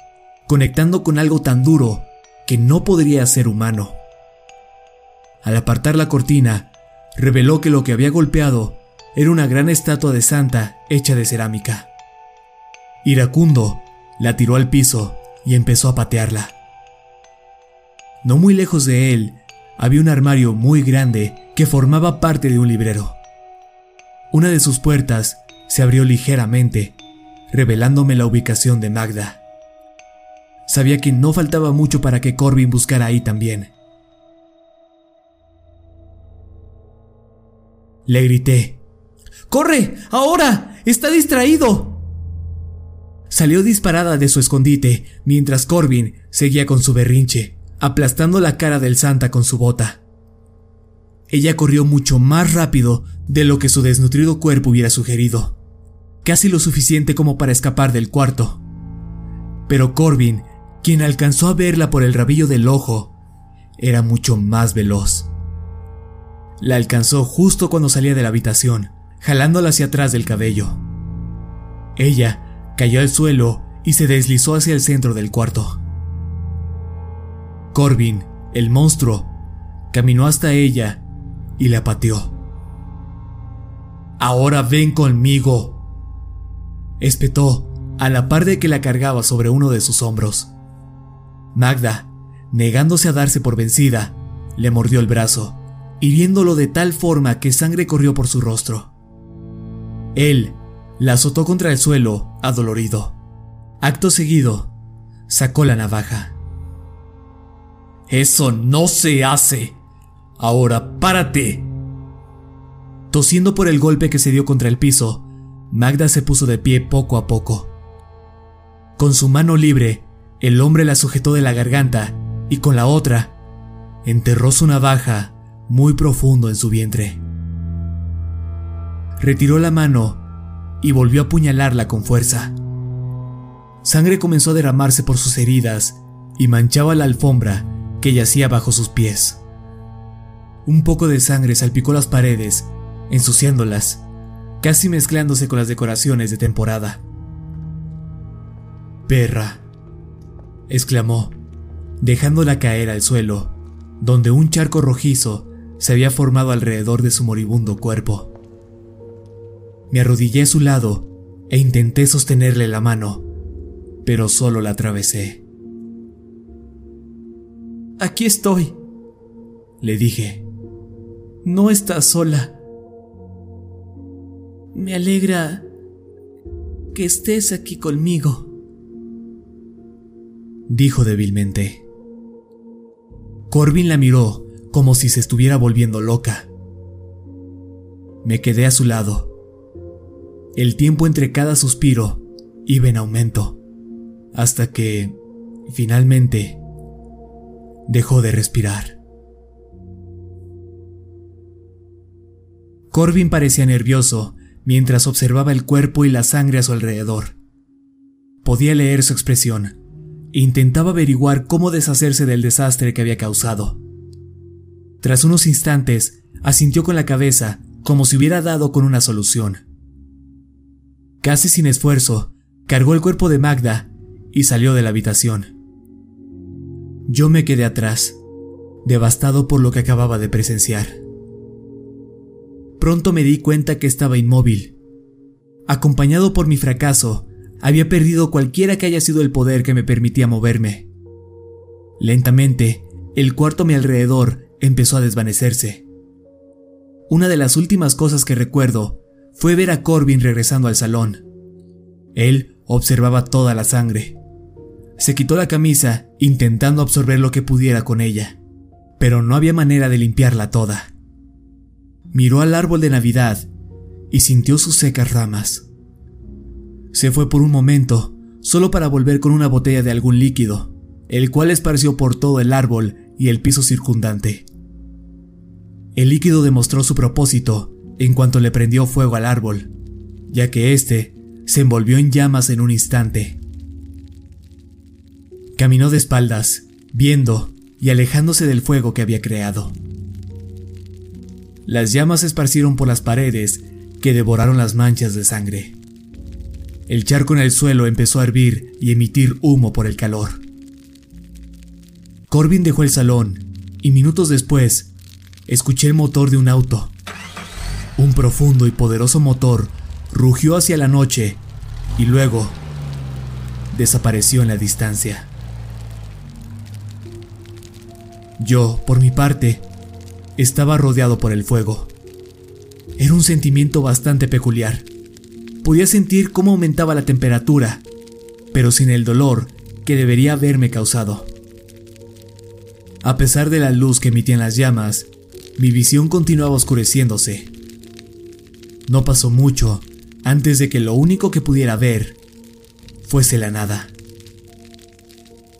conectando con algo tan duro que no podría ser humano. Al apartar la cortina, reveló que lo que había golpeado era una gran estatua de santa hecha de cerámica. Iracundo la tiró al piso y empezó a patearla. No muy lejos de él había un armario muy grande que formaba parte de un librero. Una de sus puertas se abrió ligeramente, revelándome la ubicación de Magda. Sabía que no faltaba mucho para que Corbin buscara ahí también. Le grité. ¡Corre! ¡Ahora! ¡Está distraído! Salió disparada de su escondite mientras Corbin seguía con su berrinche, aplastando la cara del santa con su bota. Ella corrió mucho más rápido de lo que su desnutrido cuerpo hubiera sugerido, casi lo suficiente como para escapar del cuarto. Pero Corbin quien alcanzó a verla por el rabillo del ojo, era mucho más veloz. La alcanzó justo cuando salía de la habitación, jalándola hacia atrás del cabello. Ella cayó al suelo y se deslizó hacia el centro del cuarto. Corbin, el monstruo, caminó hasta ella y la pateó. Ahora ven conmigo, espetó a la par de que la cargaba sobre uno de sus hombros. Magda, negándose a darse por vencida, le mordió el brazo, hiriéndolo de tal forma que sangre corrió por su rostro. Él la azotó contra el suelo, adolorido. Acto seguido, sacó la navaja. Eso no se hace. Ahora párate. Tosiendo por el golpe que se dio contra el piso, Magda se puso de pie poco a poco. Con su mano libre, el hombre la sujetó de la garganta y con la otra enterró su navaja muy profundo en su vientre. Retiró la mano y volvió a apuñalarla con fuerza. Sangre comenzó a derramarse por sus heridas y manchaba la alfombra que yacía bajo sus pies. Un poco de sangre salpicó las paredes, ensuciándolas, casi mezclándose con las decoraciones de temporada. Perra, exclamó, dejándola caer al suelo, donde un charco rojizo se había formado alrededor de su moribundo cuerpo. Me arrodillé a su lado e intenté sostenerle la mano, pero solo la atravesé. Aquí estoy, le dije. No estás sola. Me alegra que estés aquí conmigo dijo débilmente. Corbin la miró como si se estuviera volviendo loca. Me quedé a su lado. El tiempo entre cada suspiro iba en aumento, hasta que, finalmente, dejó de respirar. Corbin parecía nervioso mientras observaba el cuerpo y la sangre a su alrededor. Podía leer su expresión e intentaba averiguar cómo deshacerse del desastre que había causado. Tras unos instantes, asintió con la cabeza como si hubiera dado con una solución. Casi sin esfuerzo, cargó el cuerpo de Magda y salió de la habitación. Yo me quedé atrás, devastado por lo que acababa de presenciar. Pronto me di cuenta que estaba inmóvil. Acompañado por mi fracaso, había perdido cualquiera que haya sido el poder que me permitía moverme. Lentamente, el cuarto a mi alrededor empezó a desvanecerse. Una de las últimas cosas que recuerdo fue ver a Corbin regresando al salón. Él observaba toda la sangre. Se quitó la camisa intentando absorber lo que pudiera con ella, pero no había manera de limpiarla toda miró al árbol de Navidad y sintió sus secas ramas. Se fue por un momento, solo para volver con una botella de algún líquido, el cual esparció por todo el árbol y el piso circundante. El líquido demostró su propósito en cuanto le prendió fuego al árbol, ya que éste se envolvió en llamas en un instante. Caminó de espaldas, viendo y alejándose del fuego que había creado. Las llamas se esparcieron por las paredes que devoraron las manchas de sangre. El charco en el suelo empezó a hervir y emitir humo por el calor. Corbin dejó el salón y minutos después escuché el motor de un auto. Un profundo y poderoso motor rugió hacia la noche y luego desapareció en la distancia. Yo, por mi parte, estaba rodeado por el fuego. Era un sentimiento bastante peculiar. Podía sentir cómo aumentaba la temperatura, pero sin el dolor que debería haberme causado. A pesar de la luz que emitían las llamas, mi visión continuaba oscureciéndose. No pasó mucho antes de que lo único que pudiera ver fuese la nada.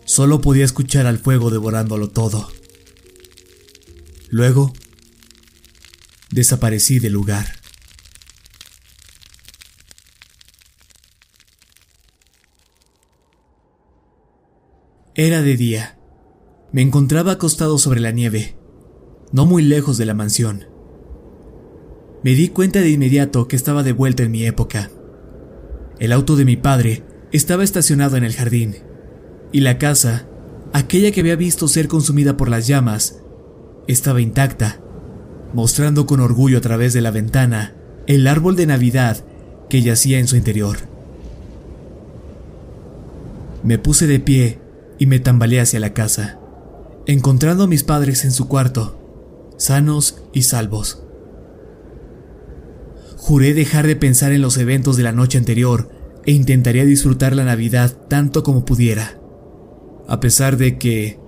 Solo podía escuchar al fuego devorándolo todo. Luego, desaparecí del lugar. Era de día. Me encontraba acostado sobre la nieve, no muy lejos de la mansión. Me di cuenta de inmediato que estaba de vuelta en mi época. El auto de mi padre estaba estacionado en el jardín, y la casa, aquella que había visto ser consumida por las llamas, estaba intacta, mostrando con orgullo a través de la ventana el árbol de Navidad que yacía en su interior. Me puse de pie y me tambaleé hacia la casa, encontrando a mis padres en su cuarto, sanos y salvos. Juré dejar de pensar en los eventos de la noche anterior e intentaría disfrutar la Navidad tanto como pudiera, a pesar de que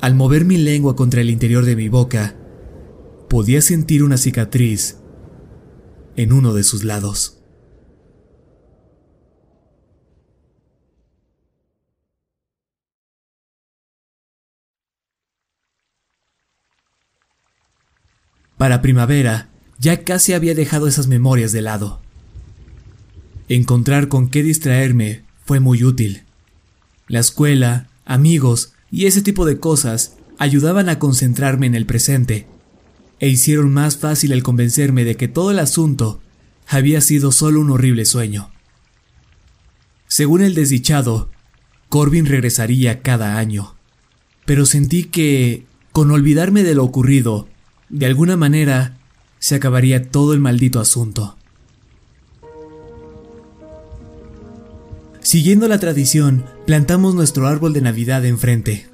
al mover mi lengua contra el interior de mi boca, podía sentir una cicatriz en uno de sus lados. Para primavera, ya casi había dejado esas memorias de lado. Encontrar con qué distraerme fue muy útil. La escuela, amigos y ese tipo de cosas ayudaban a concentrarme en el presente e hicieron más fácil el convencerme de que todo el asunto había sido solo un horrible sueño. Según el desdichado, Corbin regresaría cada año, pero sentí que, con olvidarme de lo ocurrido, de alguna manera se acabaría todo el maldito asunto. Siguiendo la tradición, plantamos nuestro árbol de Navidad enfrente.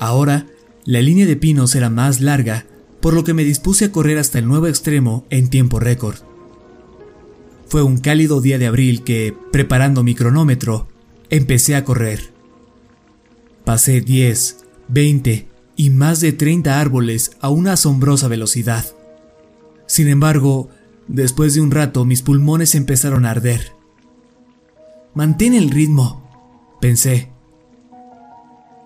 Ahora, la línea de pinos era más larga, por lo que me dispuse a correr hasta el nuevo extremo en tiempo récord. Fue un cálido día de abril que, preparando mi cronómetro, empecé a correr. Pasé 10, 20 y más de 30 árboles a una asombrosa velocidad. Sin embargo, Después de un rato mis pulmones empezaron a arder. Mantén el ritmo, pensé.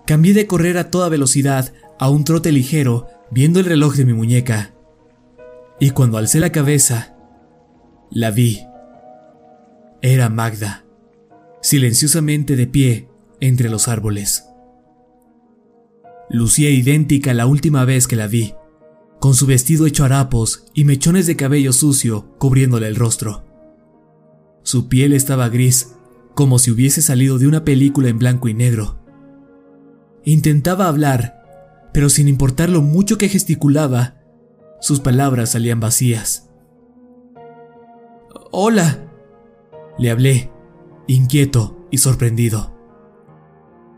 Cambié de correr a toda velocidad a un trote ligero viendo el reloj de mi muñeca. Y cuando alcé la cabeza, la vi. Era Magda, silenciosamente de pie entre los árboles. Lucía idéntica la última vez que la vi, con su vestido hecho harapos y mechones de cabello sucio cubriéndole el rostro. Su piel estaba gris, como si hubiese salido de una película en blanco y negro. Intentaba hablar, pero sin importar lo mucho que gesticulaba, sus palabras salían vacías. Hola, le hablé, inquieto y sorprendido.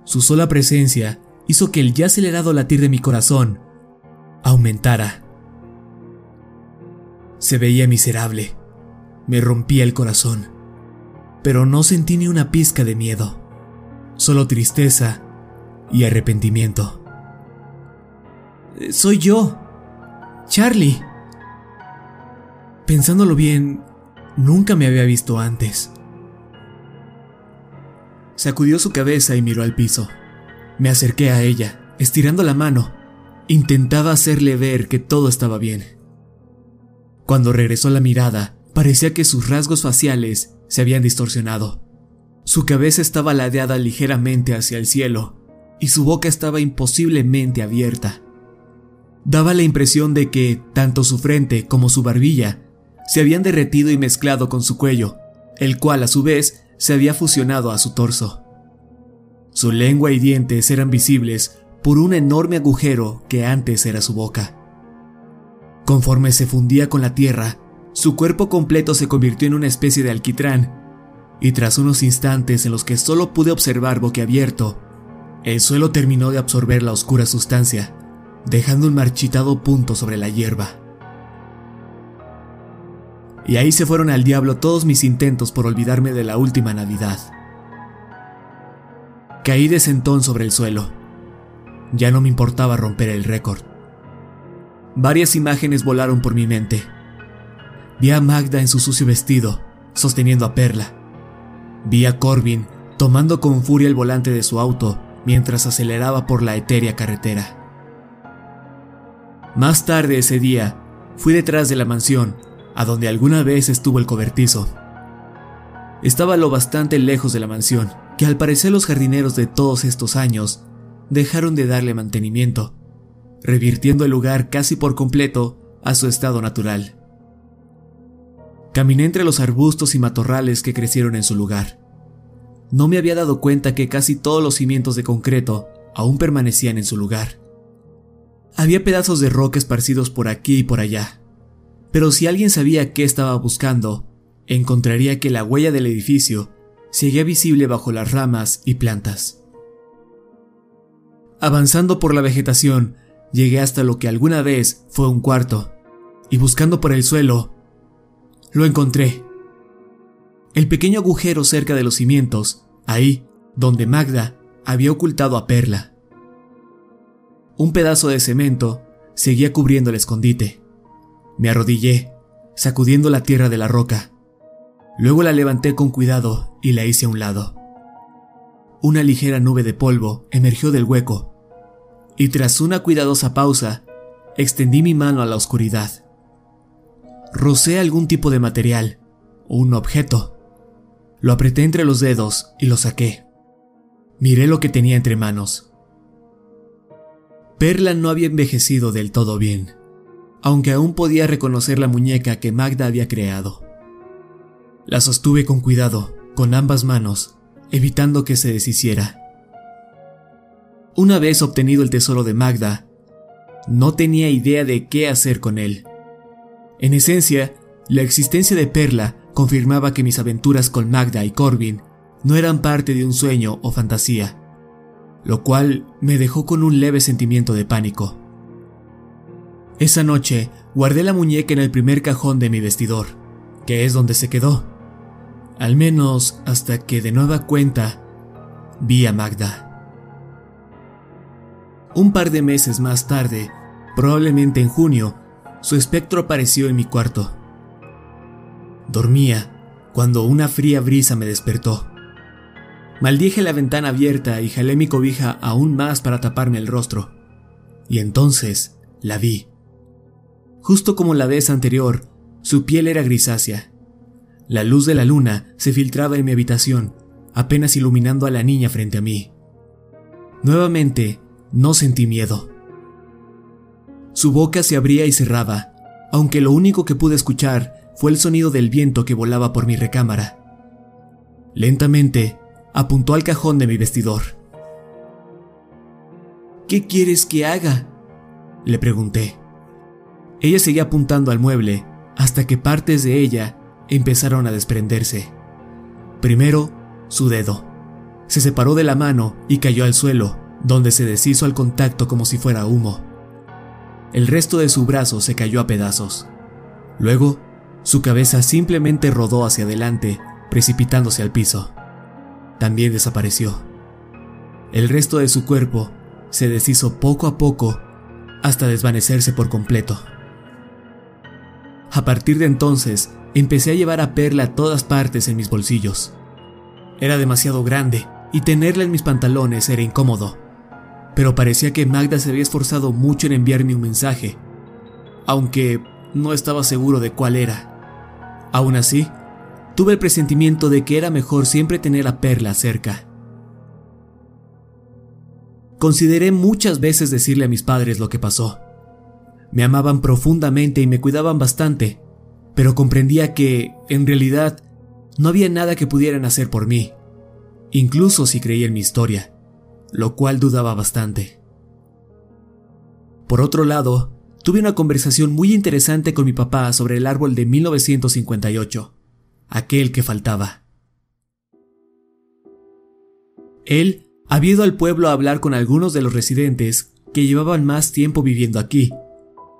Su sola presencia hizo que el ya acelerado latir de mi corazón aumentara. Se veía miserable, me rompía el corazón, pero no sentí ni una pizca de miedo, solo tristeza y arrepentimiento. Soy yo, Charlie. Pensándolo bien, nunca me había visto antes. Sacudió su cabeza y miró al piso. Me acerqué a ella, estirando la mano. Intentaba hacerle ver que todo estaba bien. Cuando regresó la mirada, parecía que sus rasgos faciales se habían distorsionado. Su cabeza estaba ladeada ligeramente hacia el cielo y su boca estaba imposiblemente abierta. Daba la impresión de que tanto su frente como su barbilla se habían derretido y mezclado con su cuello, el cual a su vez se había fusionado a su torso. Su lengua y dientes eran visibles por un enorme agujero que antes era su boca. Conforme se fundía con la tierra, su cuerpo completo se convirtió en una especie de alquitrán, y tras unos instantes en los que solo pude observar boquiabierto, el suelo terminó de absorber la oscura sustancia, dejando un marchitado punto sobre la hierba. Y ahí se fueron al diablo todos mis intentos por olvidarme de la última Navidad. Caí de sentón sobre el suelo. Ya no me importaba romper el récord. Varias imágenes volaron por mi mente. Vi a Magda en su sucio vestido, sosteniendo a Perla. Vi a Corbin tomando con furia el volante de su auto mientras aceleraba por la etérea carretera. Más tarde ese día, fui detrás de la mansión, a donde alguna vez estuvo el cobertizo. Estaba lo bastante lejos de la mansión, que al parecer los jardineros de todos estos años dejaron de darle mantenimiento, revirtiendo el lugar casi por completo a su estado natural. Caminé entre los arbustos y matorrales que crecieron en su lugar. No me había dado cuenta que casi todos los cimientos de concreto aún permanecían en su lugar. Había pedazos de roca esparcidos por aquí y por allá, pero si alguien sabía qué estaba buscando, encontraría que la huella del edificio seguía visible bajo las ramas y plantas. Avanzando por la vegetación, llegué hasta lo que alguna vez fue un cuarto, y buscando por el suelo, lo encontré. El pequeño agujero cerca de los cimientos, ahí donde Magda había ocultado a Perla. Un pedazo de cemento seguía cubriendo el escondite. Me arrodillé, sacudiendo la tierra de la roca. Luego la levanté con cuidado y la hice a un lado. Una ligera nube de polvo emergió del hueco, y tras una cuidadosa pausa, extendí mi mano a la oscuridad. Rocé algún tipo de material, un objeto. Lo apreté entre los dedos y lo saqué. Miré lo que tenía entre manos. Perla no había envejecido del todo bien, aunque aún podía reconocer la muñeca que Magda había creado. La sostuve con cuidado, con ambas manos, evitando que se deshiciera. Una vez obtenido el tesoro de Magda, no tenía idea de qué hacer con él. En esencia, la existencia de Perla confirmaba que mis aventuras con Magda y Corbin no eran parte de un sueño o fantasía, lo cual me dejó con un leve sentimiento de pánico. Esa noche guardé la muñeca en el primer cajón de mi vestidor, que es donde se quedó, al menos hasta que de nueva cuenta vi a Magda. Un par de meses más tarde, probablemente en junio, su espectro apareció en mi cuarto. Dormía cuando una fría brisa me despertó. Maldije la ventana abierta y jalé mi cobija aún más para taparme el rostro. Y entonces la vi. Justo como la vez anterior, su piel era grisácea. La luz de la luna se filtraba en mi habitación, apenas iluminando a la niña frente a mí. Nuevamente, no sentí miedo. Su boca se abría y cerraba, aunque lo único que pude escuchar fue el sonido del viento que volaba por mi recámara. Lentamente, apuntó al cajón de mi vestidor. ¿Qué quieres que haga? Le pregunté. Ella seguía apuntando al mueble hasta que partes de ella empezaron a desprenderse. Primero, su dedo. Se separó de la mano y cayó al suelo, donde se deshizo al contacto como si fuera humo. El resto de su brazo se cayó a pedazos. Luego, su cabeza simplemente rodó hacia adelante, precipitándose al piso. También desapareció. El resto de su cuerpo se deshizo poco a poco hasta desvanecerse por completo. A partir de entonces, empecé a llevar a Perla a todas partes en mis bolsillos. Era demasiado grande y tenerla en mis pantalones era incómodo, pero parecía que Magda se había esforzado mucho en enviarme un mensaje, aunque no estaba seguro de cuál era. Aún así, tuve el presentimiento de que era mejor siempre tener a Perla cerca. Consideré muchas veces decirle a mis padres lo que pasó. Me amaban profundamente y me cuidaban bastante, pero comprendía que, en realidad, no había nada que pudieran hacer por mí, incluso si creía en mi historia, lo cual dudaba bastante. Por otro lado, tuve una conversación muy interesante con mi papá sobre el árbol de 1958, aquel que faltaba. Él había ido al pueblo a hablar con algunos de los residentes que llevaban más tiempo viviendo aquí,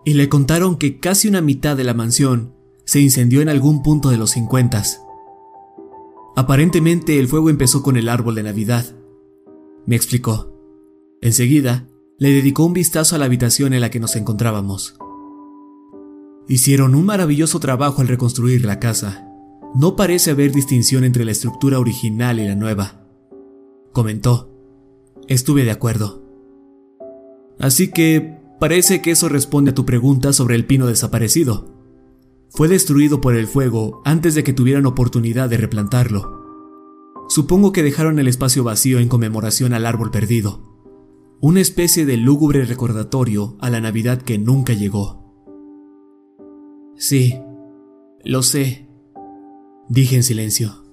y le contaron que casi una mitad de la mansión se incendió en algún punto de los 50. Aparentemente el fuego empezó con el árbol de Navidad. Me explicó. Enseguida, le dedicó un vistazo a la habitación en la que nos encontrábamos. Hicieron un maravilloso trabajo al reconstruir la casa. No parece haber distinción entre la estructura original y la nueva. Comentó. Estuve de acuerdo. Así que parece que eso responde a tu pregunta sobre el pino desaparecido. Fue destruido por el fuego antes de que tuvieran oportunidad de replantarlo. Supongo que dejaron el espacio vacío en conmemoración al árbol perdido, una especie de lúgubre recordatorio a la Navidad que nunca llegó. Sí, lo sé, dije en silencio.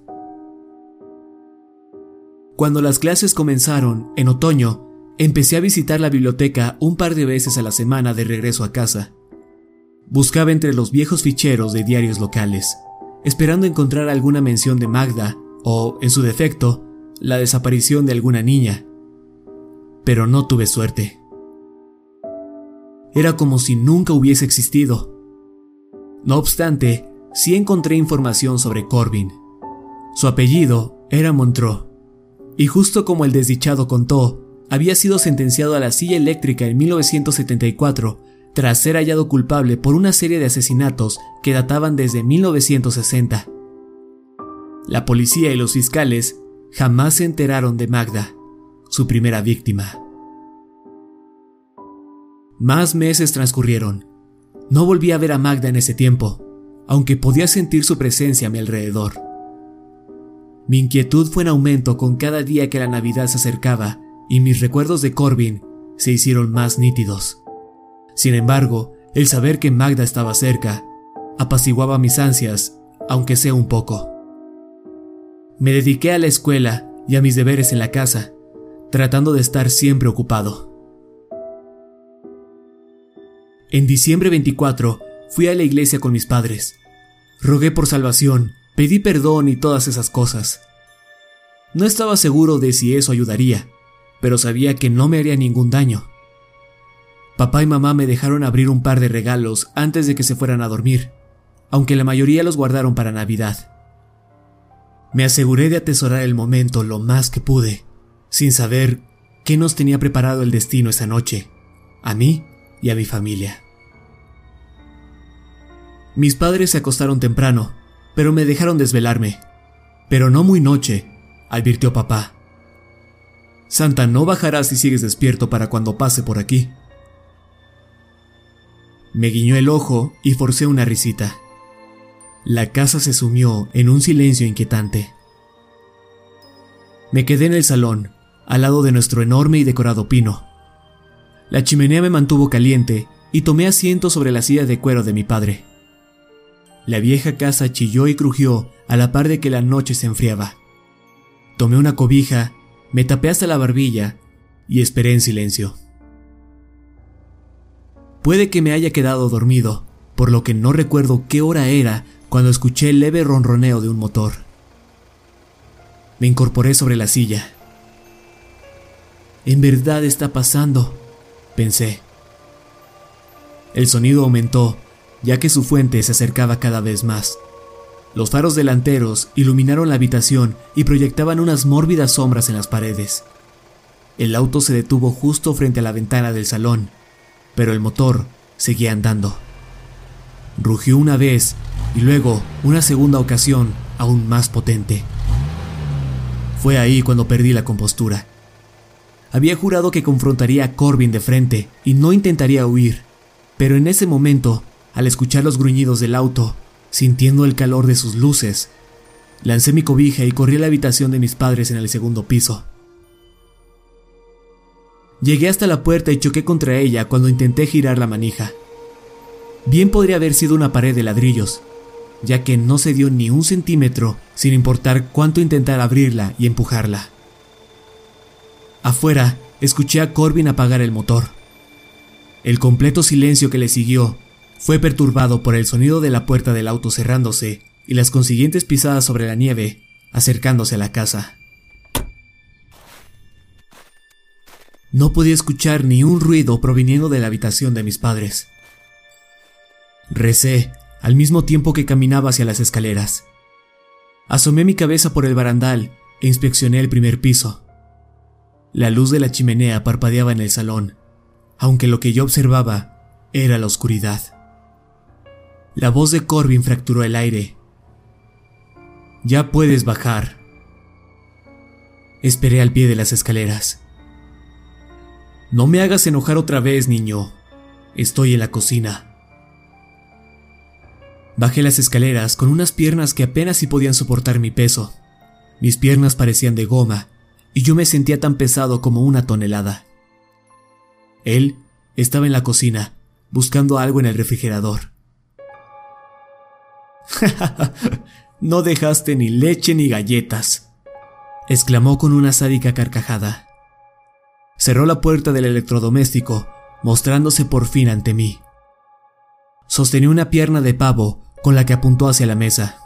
Cuando las clases comenzaron, en otoño, empecé a visitar la biblioteca un par de veces a la semana de regreso a casa. Buscaba entre los viejos ficheros de diarios locales, esperando encontrar alguna mención de Magda o, en su defecto, la desaparición de alguna niña. Pero no tuve suerte. Era como si nunca hubiese existido. No obstante, sí encontré información sobre Corbin. Su apellido era Montreux, y justo como el desdichado contó, había sido sentenciado a la silla eléctrica en 1974 tras ser hallado culpable por una serie de asesinatos que databan desde 1960. La policía y los fiscales jamás se enteraron de Magda, su primera víctima. Más meses transcurrieron. No volví a ver a Magda en ese tiempo, aunque podía sentir su presencia a mi alrededor. Mi inquietud fue en aumento con cada día que la Navidad se acercaba y mis recuerdos de Corbin se hicieron más nítidos. Sin embargo, el saber que Magda estaba cerca apaciguaba mis ansias, aunque sea un poco. Me dediqué a la escuela y a mis deberes en la casa, tratando de estar siempre ocupado. En diciembre 24 fui a la iglesia con mis padres. Rogué por salvación, pedí perdón y todas esas cosas. No estaba seguro de si eso ayudaría, pero sabía que no me haría ningún daño. Papá y mamá me dejaron abrir un par de regalos antes de que se fueran a dormir, aunque la mayoría los guardaron para Navidad. Me aseguré de atesorar el momento lo más que pude, sin saber qué nos tenía preparado el destino esa noche, a mí y a mi familia. Mis padres se acostaron temprano, pero me dejaron desvelarme. Pero no muy noche, advirtió papá. Santa no bajará si sigues despierto para cuando pase por aquí. Me guiñó el ojo y forcé una risita. La casa se sumió en un silencio inquietante. Me quedé en el salón, al lado de nuestro enorme y decorado pino. La chimenea me mantuvo caliente y tomé asiento sobre la silla de cuero de mi padre. La vieja casa chilló y crujió a la par de que la noche se enfriaba. Tomé una cobija, me tapé hasta la barbilla y esperé en silencio. Puede que me haya quedado dormido, por lo que no recuerdo qué hora era cuando escuché el leve ronroneo de un motor. Me incorporé sobre la silla. En verdad está pasando, pensé. El sonido aumentó, ya que su fuente se acercaba cada vez más. Los faros delanteros iluminaron la habitación y proyectaban unas mórbidas sombras en las paredes. El auto se detuvo justo frente a la ventana del salón, pero el motor seguía andando. Rugió una vez y luego una segunda ocasión aún más potente. Fue ahí cuando perdí la compostura. Había jurado que confrontaría a Corbin de frente y no intentaría huir, pero en ese momento, al escuchar los gruñidos del auto, sintiendo el calor de sus luces, lancé mi cobija y corrí a la habitación de mis padres en el segundo piso. Llegué hasta la puerta y choqué contra ella cuando intenté girar la manija. Bien podría haber sido una pared de ladrillos, ya que no se dio ni un centímetro sin importar cuánto intentara abrirla y empujarla. Afuera, escuché a Corbin apagar el motor. El completo silencio que le siguió fue perturbado por el sonido de la puerta del auto cerrándose y las consiguientes pisadas sobre la nieve acercándose a la casa. No podía escuchar ni un ruido proviniendo de la habitación de mis padres. Recé al mismo tiempo que caminaba hacia las escaleras. Asomé mi cabeza por el barandal e inspeccioné el primer piso. La luz de la chimenea parpadeaba en el salón, aunque lo que yo observaba era la oscuridad. La voz de Corbin fracturó el aire. Ya puedes bajar. Esperé al pie de las escaleras. No me hagas enojar otra vez, niño. Estoy en la cocina. Bajé las escaleras con unas piernas que apenas si podían soportar mi peso. Mis piernas parecían de goma y yo me sentía tan pesado como una tonelada. Él estaba en la cocina, buscando algo en el refrigerador. (laughs) no dejaste ni leche ni galletas, exclamó con una sádica carcajada. Cerró la puerta del electrodoméstico, mostrándose por fin ante mí. Sostenía una pierna de pavo con la que apuntó hacia la mesa.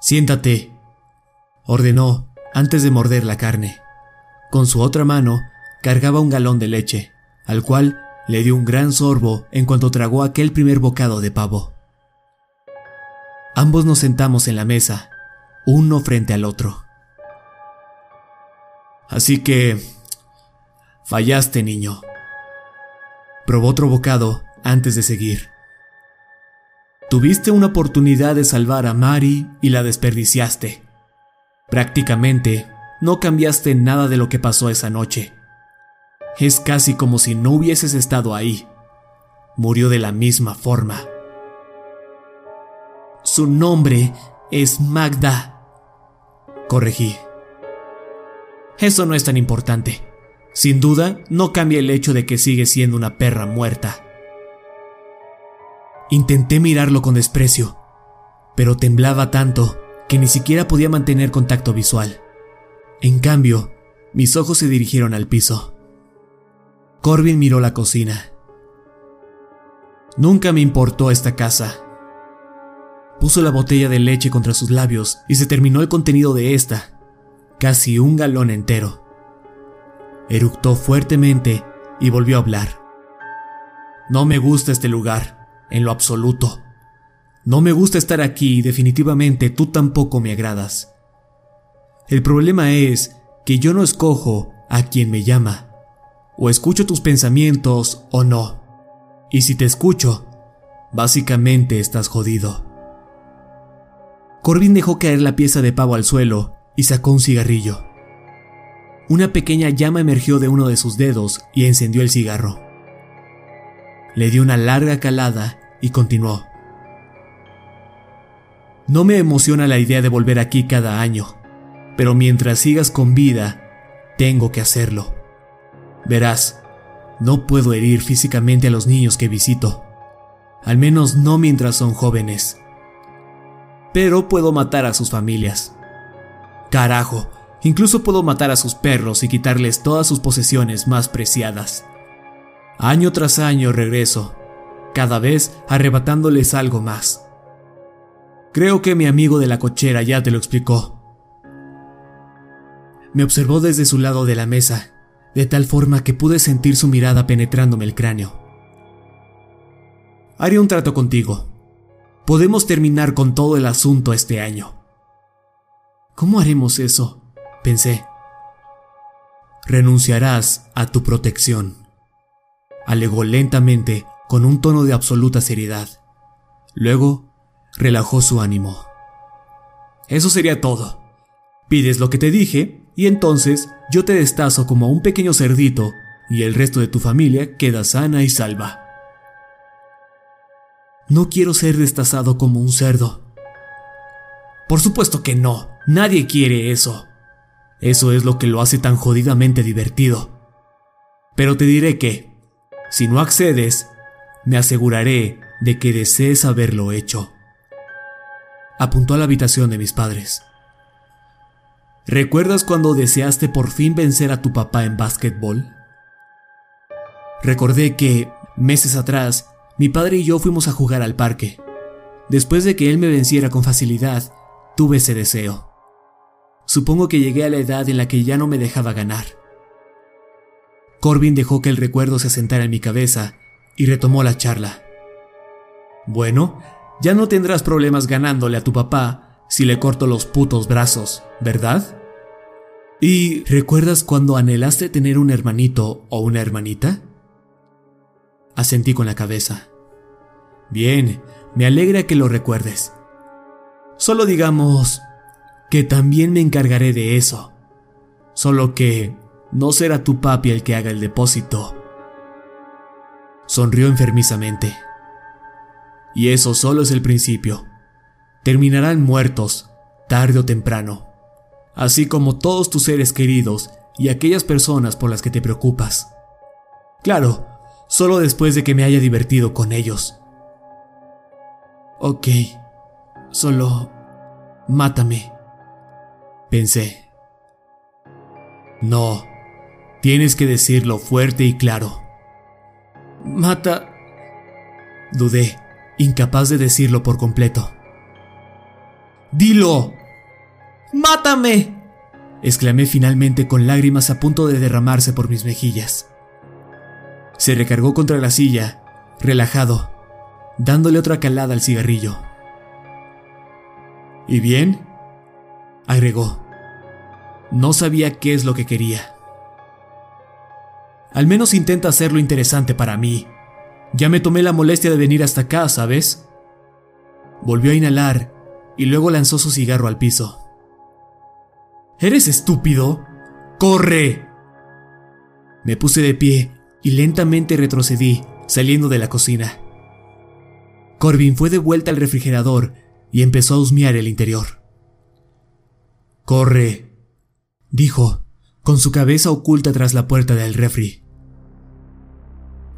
Siéntate, ordenó antes de morder la carne. Con su otra mano cargaba un galón de leche, al cual le dio un gran sorbo en cuanto tragó aquel primer bocado de pavo. Ambos nos sentamos en la mesa, uno frente al otro. Así que... Fallaste, niño. Probó otro bocado antes de seguir. Tuviste una oportunidad de salvar a Mari y la desperdiciaste. Prácticamente no cambiaste nada de lo que pasó esa noche. Es casi como si no hubieses estado ahí. Murió de la misma forma. Su nombre es Magda. Corregí. Eso no es tan importante. Sin duda, no cambia el hecho de que sigue siendo una perra muerta. Intenté mirarlo con desprecio, pero temblaba tanto que ni siquiera podía mantener contacto visual. En cambio, mis ojos se dirigieron al piso. Corbin miró la cocina. Nunca me importó esta casa. Puso la botella de leche contra sus labios y se terminó el contenido de esta, casi un galón entero. Eructó fuertemente y volvió a hablar. No me gusta este lugar en lo absoluto. No me gusta estar aquí y definitivamente tú tampoco me agradas. El problema es que yo no escojo a quien me llama. O escucho tus pensamientos o no. Y si te escucho, básicamente estás jodido. Corbin dejó caer la pieza de pavo al suelo y sacó un cigarrillo. Una pequeña llama emergió de uno de sus dedos y encendió el cigarro. Le dio una larga calada y continuó. No me emociona la idea de volver aquí cada año, pero mientras sigas con vida, tengo que hacerlo. Verás, no puedo herir físicamente a los niños que visito, al menos no mientras son jóvenes. Pero puedo matar a sus familias. Carajo, incluso puedo matar a sus perros y quitarles todas sus posesiones más preciadas. Año tras año regreso, cada vez arrebatándoles algo más. Creo que mi amigo de la cochera ya te lo explicó. Me observó desde su lado de la mesa, de tal forma que pude sentir su mirada penetrándome el cráneo. Haré un trato contigo. Podemos terminar con todo el asunto este año. ¿Cómo haremos eso? pensé. Renunciarás a tu protección, alegó lentamente con un tono de absoluta seriedad. Luego relajó su ánimo. Eso sería todo. Pides lo que te dije y entonces yo te destazo como un pequeño cerdito y el resto de tu familia queda sana y salva. No quiero ser destazado como un cerdo. Por supuesto que no, nadie quiere eso. Eso es lo que lo hace tan jodidamente divertido. Pero te diré que, si no accedes, me aseguraré de que desees haberlo hecho apuntó a la habitación de mis padres. ¿Recuerdas cuando deseaste por fin vencer a tu papá en básquetbol? Recordé que, meses atrás, mi padre y yo fuimos a jugar al parque. Después de que él me venciera con facilidad, tuve ese deseo. Supongo que llegué a la edad en la que ya no me dejaba ganar. Corbin dejó que el recuerdo se sentara en mi cabeza y retomó la charla. Bueno, ya no tendrás problemas ganándole a tu papá si le corto los putos brazos, ¿verdad? ¿Y recuerdas cuando anhelaste tener un hermanito o una hermanita? Asentí con la cabeza. Bien, me alegra que lo recuerdes. Solo digamos que también me encargaré de eso. Solo que no será tu papi el que haga el depósito. Sonrió enfermizamente. Y eso solo es el principio. Terminarán muertos, tarde o temprano, así como todos tus seres queridos y aquellas personas por las que te preocupas. Claro, solo después de que me haya divertido con ellos. Ok, solo mátame, pensé. No, tienes que decirlo fuerte y claro. Mata... Dudé incapaz de decirlo por completo. ¡Dilo! ¡Mátame! exclamé finalmente con lágrimas a punto de derramarse por mis mejillas. Se recargó contra la silla, relajado, dándole otra calada al cigarrillo. ¿Y bien? agregó. No sabía qué es lo que quería. Al menos intenta hacerlo interesante para mí, ya me tomé la molestia de venir hasta acá, ¿sabes? Volvió a inhalar y luego lanzó su cigarro al piso. ¿Eres estúpido? ¡Corre! Me puse de pie y lentamente retrocedí, saliendo de la cocina. Corbin fue de vuelta al refrigerador y empezó a husmear el interior. Corre, dijo, con su cabeza oculta tras la puerta del refri.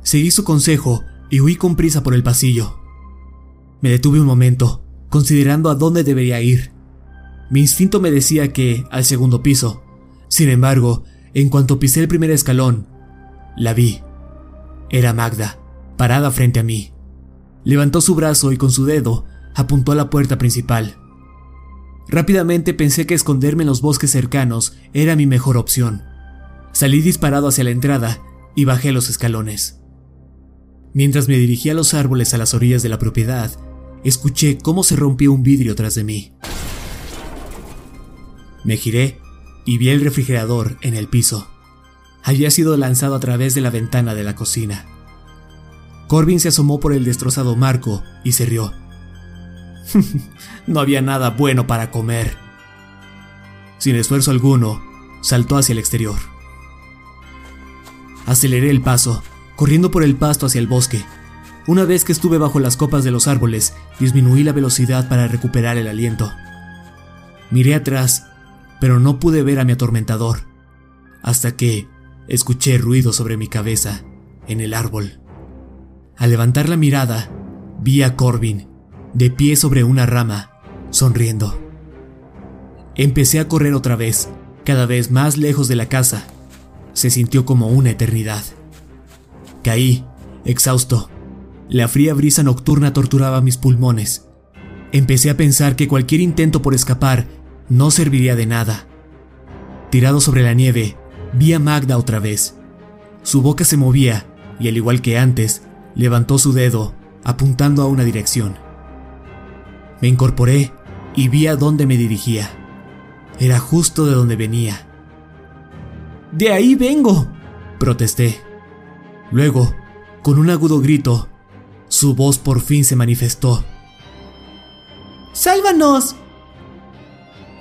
Seguí su consejo y huí con prisa por el pasillo. Me detuve un momento, considerando a dónde debería ir. Mi instinto me decía que al segundo piso. Sin embargo, en cuanto pisé el primer escalón, la vi. Era Magda, parada frente a mí. Levantó su brazo y con su dedo apuntó a la puerta principal. Rápidamente pensé que esconderme en los bosques cercanos era mi mejor opción. Salí disparado hacia la entrada y bajé los escalones. Mientras me dirigía a los árboles a las orillas de la propiedad, escuché cómo se rompió un vidrio tras de mí. Me giré y vi el refrigerador en el piso. Había sido lanzado a través de la ventana de la cocina. Corbin se asomó por el destrozado marco y se rió. (laughs) no había nada bueno para comer. Sin esfuerzo alguno, saltó hacia el exterior. Aceleré el paso, corriendo por el pasto hacia el bosque. Una vez que estuve bajo las copas de los árboles, disminuí la velocidad para recuperar el aliento. Miré atrás, pero no pude ver a mi atormentador, hasta que escuché ruido sobre mi cabeza, en el árbol. Al levantar la mirada, vi a Corbin, de pie sobre una rama, sonriendo. Empecé a correr otra vez, cada vez más lejos de la casa. Se sintió como una eternidad. Caí, exhausto. La fría brisa nocturna torturaba mis pulmones. Empecé a pensar que cualquier intento por escapar no serviría de nada. Tirado sobre la nieve, vi a Magda otra vez. Su boca se movía y al igual que antes, levantó su dedo apuntando a una dirección. Me incorporé y vi a dónde me dirigía. Era justo de donde venía. De ahí vengo, protesté. Luego, con un agudo grito, su voz por fin se manifestó. ¡Sálvanos!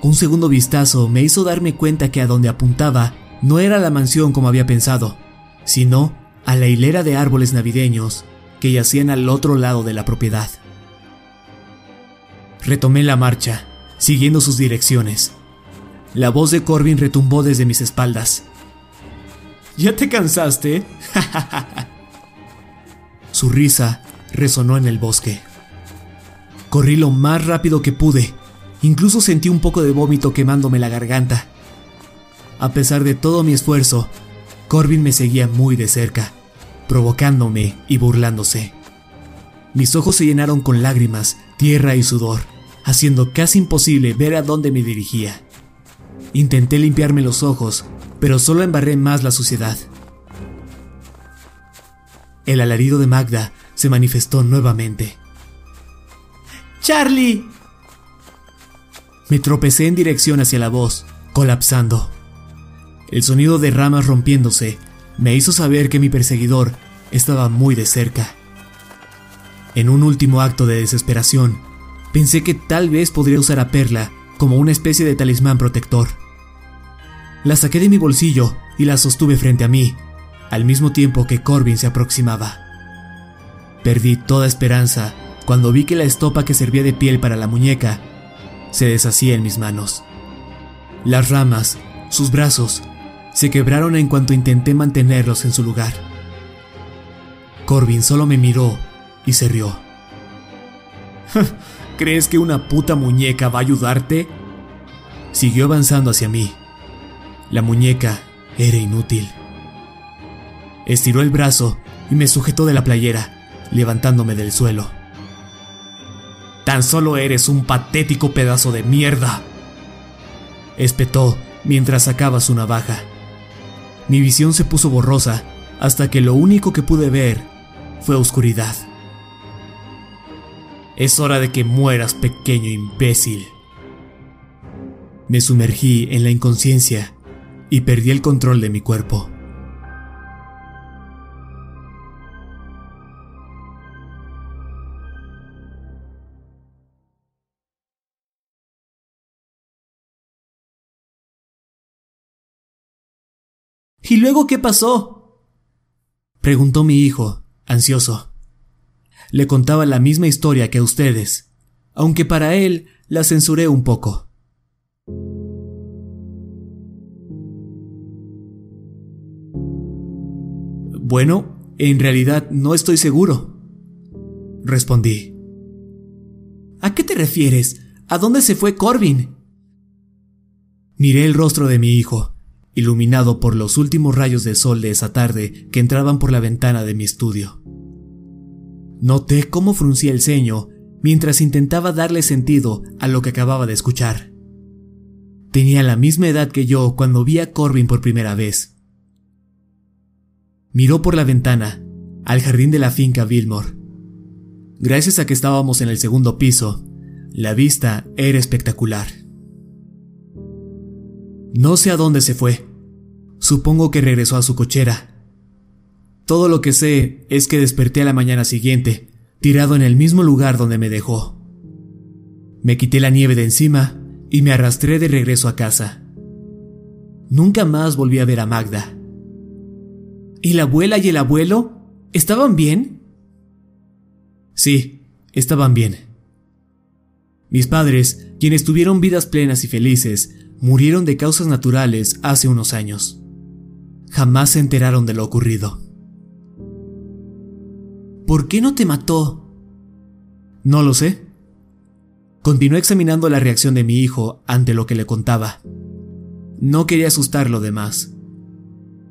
Un segundo vistazo me hizo darme cuenta que a donde apuntaba no era la mansión como había pensado, sino a la hilera de árboles navideños que yacían al otro lado de la propiedad. Retomé la marcha, siguiendo sus direcciones. La voz de Corbin retumbó desde mis espaldas. ¿Ya te cansaste? (laughs) Su risa resonó en el bosque. Corrí lo más rápido que pude. Incluso sentí un poco de vómito quemándome la garganta. A pesar de todo mi esfuerzo, Corbin me seguía muy de cerca, provocándome y burlándose. Mis ojos se llenaron con lágrimas, tierra y sudor, haciendo casi imposible ver a dónde me dirigía. Intenté limpiarme los ojos, pero solo embarré más la suciedad. El alarido de Magda se manifestó nuevamente. ¡Charlie! Me tropecé en dirección hacia la voz, colapsando. El sonido de ramas rompiéndose me hizo saber que mi perseguidor estaba muy de cerca. En un último acto de desesperación, pensé que tal vez podría usar a Perla como una especie de talismán protector. La saqué de mi bolsillo y la sostuve frente a mí, al mismo tiempo que Corbin se aproximaba. Perdí toda esperanza cuando vi que la estopa que servía de piel para la muñeca se deshacía en mis manos. Las ramas, sus brazos, se quebraron en cuanto intenté mantenerlos en su lugar. Corbin solo me miró y se rió. ¿Crees que una puta muñeca va a ayudarte? Siguió avanzando hacia mí. La muñeca era inútil. Estiró el brazo y me sujetó de la playera, levantándome del suelo. Tan solo eres un patético pedazo de mierda. Espetó mientras sacaba su navaja. Mi visión se puso borrosa hasta que lo único que pude ver fue oscuridad. Es hora de que mueras, pequeño imbécil. Me sumergí en la inconsciencia y perdí el control de mi cuerpo. ¿Y luego qué pasó? preguntó mi hijo, ansioso. Le contaba la misma historia que a ustedes, aunque para él la censuré un poco. Bueno, en realidad no estoy seguro, respondí. ¿A qué te refieres? ¿A dónde se fue Corbin? Miré el rostro de mi hijo, iluminado por los últimos rayos de sol de esa tarde que entraban por la ventana de mi estudio. Noté cómo fruncía el ceño mientras intentaba darle sentido a lo que acababa de escuchar. Tenía la misma edad que yo cuando vi a Corbin por primera vez Miró por la ventana, al jardín de la finca Billmore. Gracias a que estábamos en el segundo piso, la vista era espectacular. No sé a dónde se fue. Supongo que regresó a su cochera. Todo lo que sé es que desperté a la mañana siguiente, tirado en el mismo lugar donde me dejó. Me quité la nieve de encima y me arrastré de regreso a casa. Nunca más volví a ver a Magda. ¿Y la abuela y el abuelo? ¿Estaban bien? Sí, estaban bien. Mis padres, quienes tuvieron vidas plenas y felices, murieron de causas naturales hace unos años. Jamás se enteraron de lo ocurrido. ¿Por qué no te mató? No lo sé. Continué examinando la reacción de mi hijo ante lo que le contaba. No quería asustarlo de más.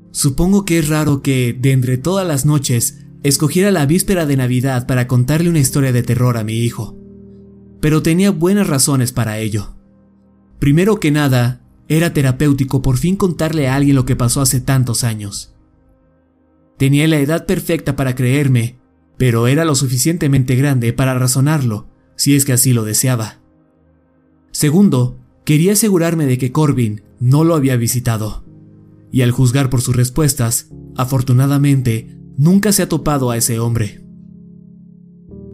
Supongo que es raro que, de entre todas las noches, escogiera la víspera de Navidad para contarle una historia de terror a mi hijo. Pero tenía buenas razones para ello. Primero que nada, era terapéutico por fin contarle a alguien lo que pasó hace tantos años. Tenía la edad perfecta para creerme, pero era lo suficientemente grande para razonarlo, si es que así lo deseaba. Segundo, quería asegurarme de que Corbin no lo había visitado. Y al juzgar por sus respuestas, afortunadamente, nunca se ha topado a ese hombre.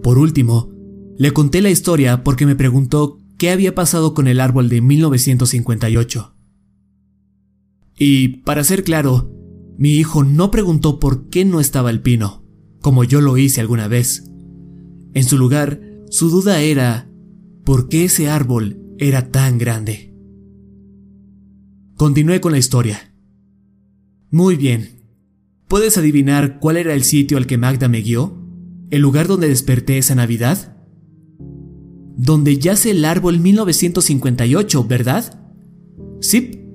Por último, le conté la historia porque me preguntó qué había pasado con el árbol de 1958. Y, para ser claro, mi hijo no preguntó por qué no estaba el pino, como yo lo hice alguna vez. En su lugar, su duda era por qué ese árbol era tan grande. Continué con la historia. Muy bien. ¿Puedes adivinar cuál era el sitio al que Magda me guió? ¿El lugar donde desperté esa Navidad? Donde yace el árbol 1958, ¿verdad? Sí,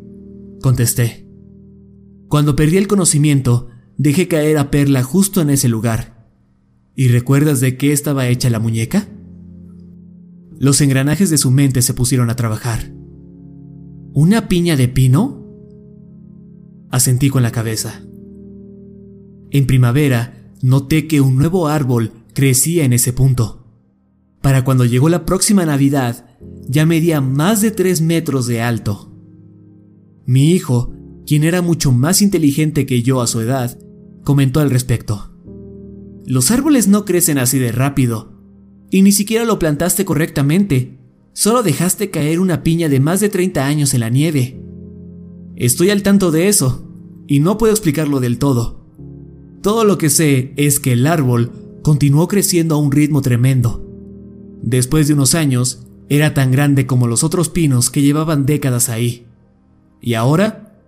contesté. Cuando perdí el conocimiento, dejé caer a Perla justo en ese lugar. ¿Y recuerdas de qué estaba hecha la muñeca? Los engranajes de su mente se pusieron a trabajar. ¿Una piña de pino? Asentí con la cabeza. En primavera, noté que un nuevo árbol crecía en ese punto. Para cuando llegó la próxima Navidad, ya medía más de tres metros de alto. Mi hijo, quien era mucho más inteligente que yo a su edad, comentó al respecto. Los árboles no crecen así de rápido, y ni siquiera lo plantaste correctamente. Solo dejaste caer una piña de más de 30 años en la nieve. Estoy al tanto de eso, y no puedo explicarlo del todo. Todo lo que sé es que el árbol continuó creciendo a un ritmo tremendo. Después de unos años, era tan grande como los otros pinos que llevaban décadas ahí. Y ahora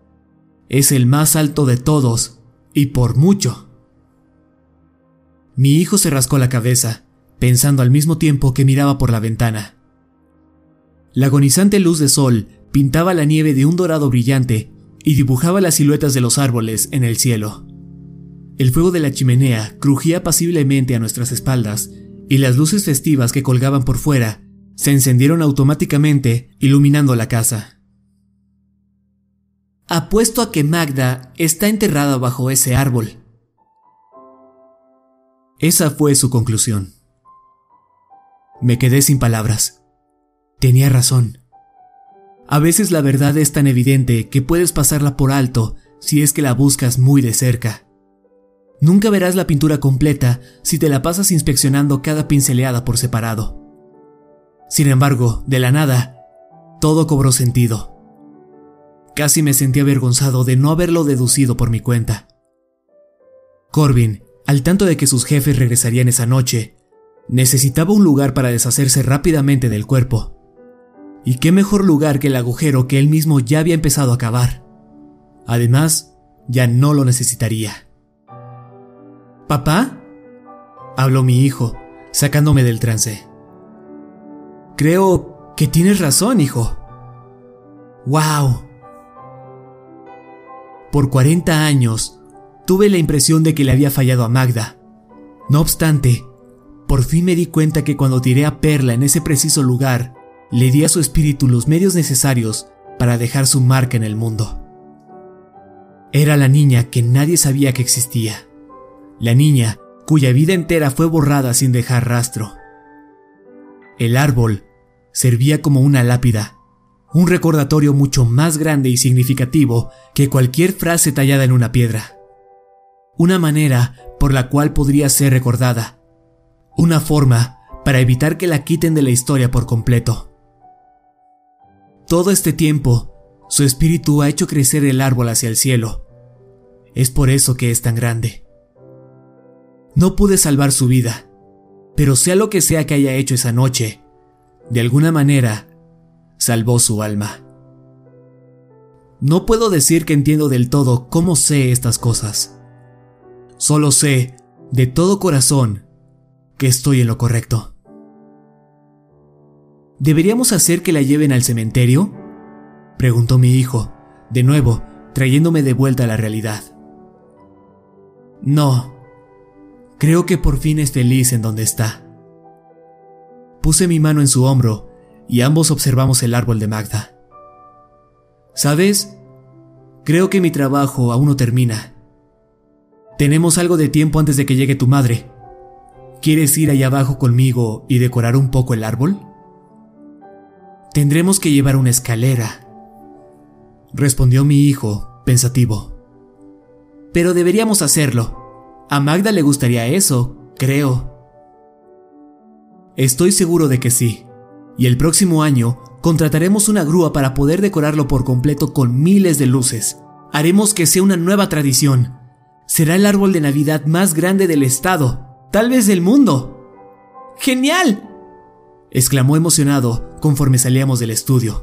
es el más alto de todos, y por mucho. Mi hijo se rascó la cabeza pensando al mismo tiempo que miraba por la ventana. La agonizante luz de sol pintaba la nieve de un dorado brillante y dibujaba las siluetas de los árboles en el cielo. El fuego de la chimenea crujía apaciblemente a nuestras espaldas y las luces festivas que colgaban por fuera se encendieron automáticamente iluminando la casa. Apuesto a que Magda está enterrada bajo ese árbol. Esa fue su conclusión. Me quedé sin palabras. Tenía razón. A veces la verdad es tan evidente que puedes pasarla por alto si es que la buscas muy de cerca. Nunca verás la pintura completa si te la pasas inspeccionando cada pinceleada por separado. Sin embargo, de la nada, todo cobró sentido. Casi me sentí avergonzado de no haberlo deducido por mi cuenta. Corbin, al tanto de que sus jefes regresarían esa noche, Necesitaba un lugar para deshacerse rápidamente del cuerpo. Y qué mejor lugar que el agujero que él mismo ya había empezado a cavar. Además, ya no lo necesitaría. ¿Papá? habló mi hijo, sacándome del trance. Creo que tienes razón, hijo. ¡Wow! Por 40 años, tuve la impresión de que le había fallado a Magda. No obstante, por fin me di cuenta que cuando tiré a Perla en ese preciso lugar, le di a su espíritu los medios necesarios para dejar su marca en el mundo. Era la niña que nadie sabía que existía. La niña cuya vida entera fue borrada sin dejar rastro. El árbol servía como una lápida, un recordatorio mucho más grande y significativo que cualquier frase tallada en una piedra. Una manera por la cual podría ser recordada una forma para evitar que la quiten de la historia por completo. Todo este tiempo, su espíritu ha hecho crecer el árbol hacia el cielo. Es por eso que es tan grande. No pude salvar su vida, pero sea lo que sea que haya hecho esa noche, de alguna manera, salvó su alma. No puedo decir que entiendo del todo cómo sé estas cosas. Solo sé, de todo corazón, que estoy en lo correcto. ¿Deberíamos hacer que la lleven al cementerio? Preguntó mi hijo, de nuevo, trayéndome de vuelta a la realidad. No, creo que por fin es feliz en donde está. Puse mi mano en su hombro y ambos observamos el árbol de Magda. ¿Sabes? Creo que mi trabajo aún no termina. Tenemos algo de tiempo antes de que llegue tu madre. ¿Quieres ir allá abajo conmigo y decorar un poco el árbol? Tendremos que llevar una escalera, respondió mi hijo, pensativo. Pero deberíamos hacerlo. A Magda le gustaría eso, creo. Estoy seguro de que sí. Y el próximo año contrataremos una grúa para poder decorarlo por completo con miles de luces. Haremos que sea una nueva tradición. Será el árbol de Navidad más grande del estado, tal vez del mundo. ¡Genial! exclamó emocionado conforme salíamos del estudio.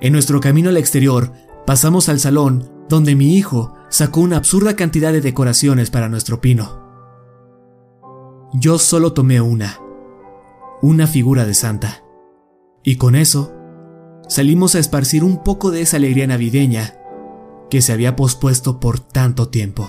En nuestro camino al exterior, pasamos al salón donde mi hijo sacó una absurda cantidad de decoraciones para nuestro pino. Yo solo tomé una, una figura de Santa. Y con eso, salimos a esparcir un poco de esa alegría navideña que se había pospuesto por tanto tiempo.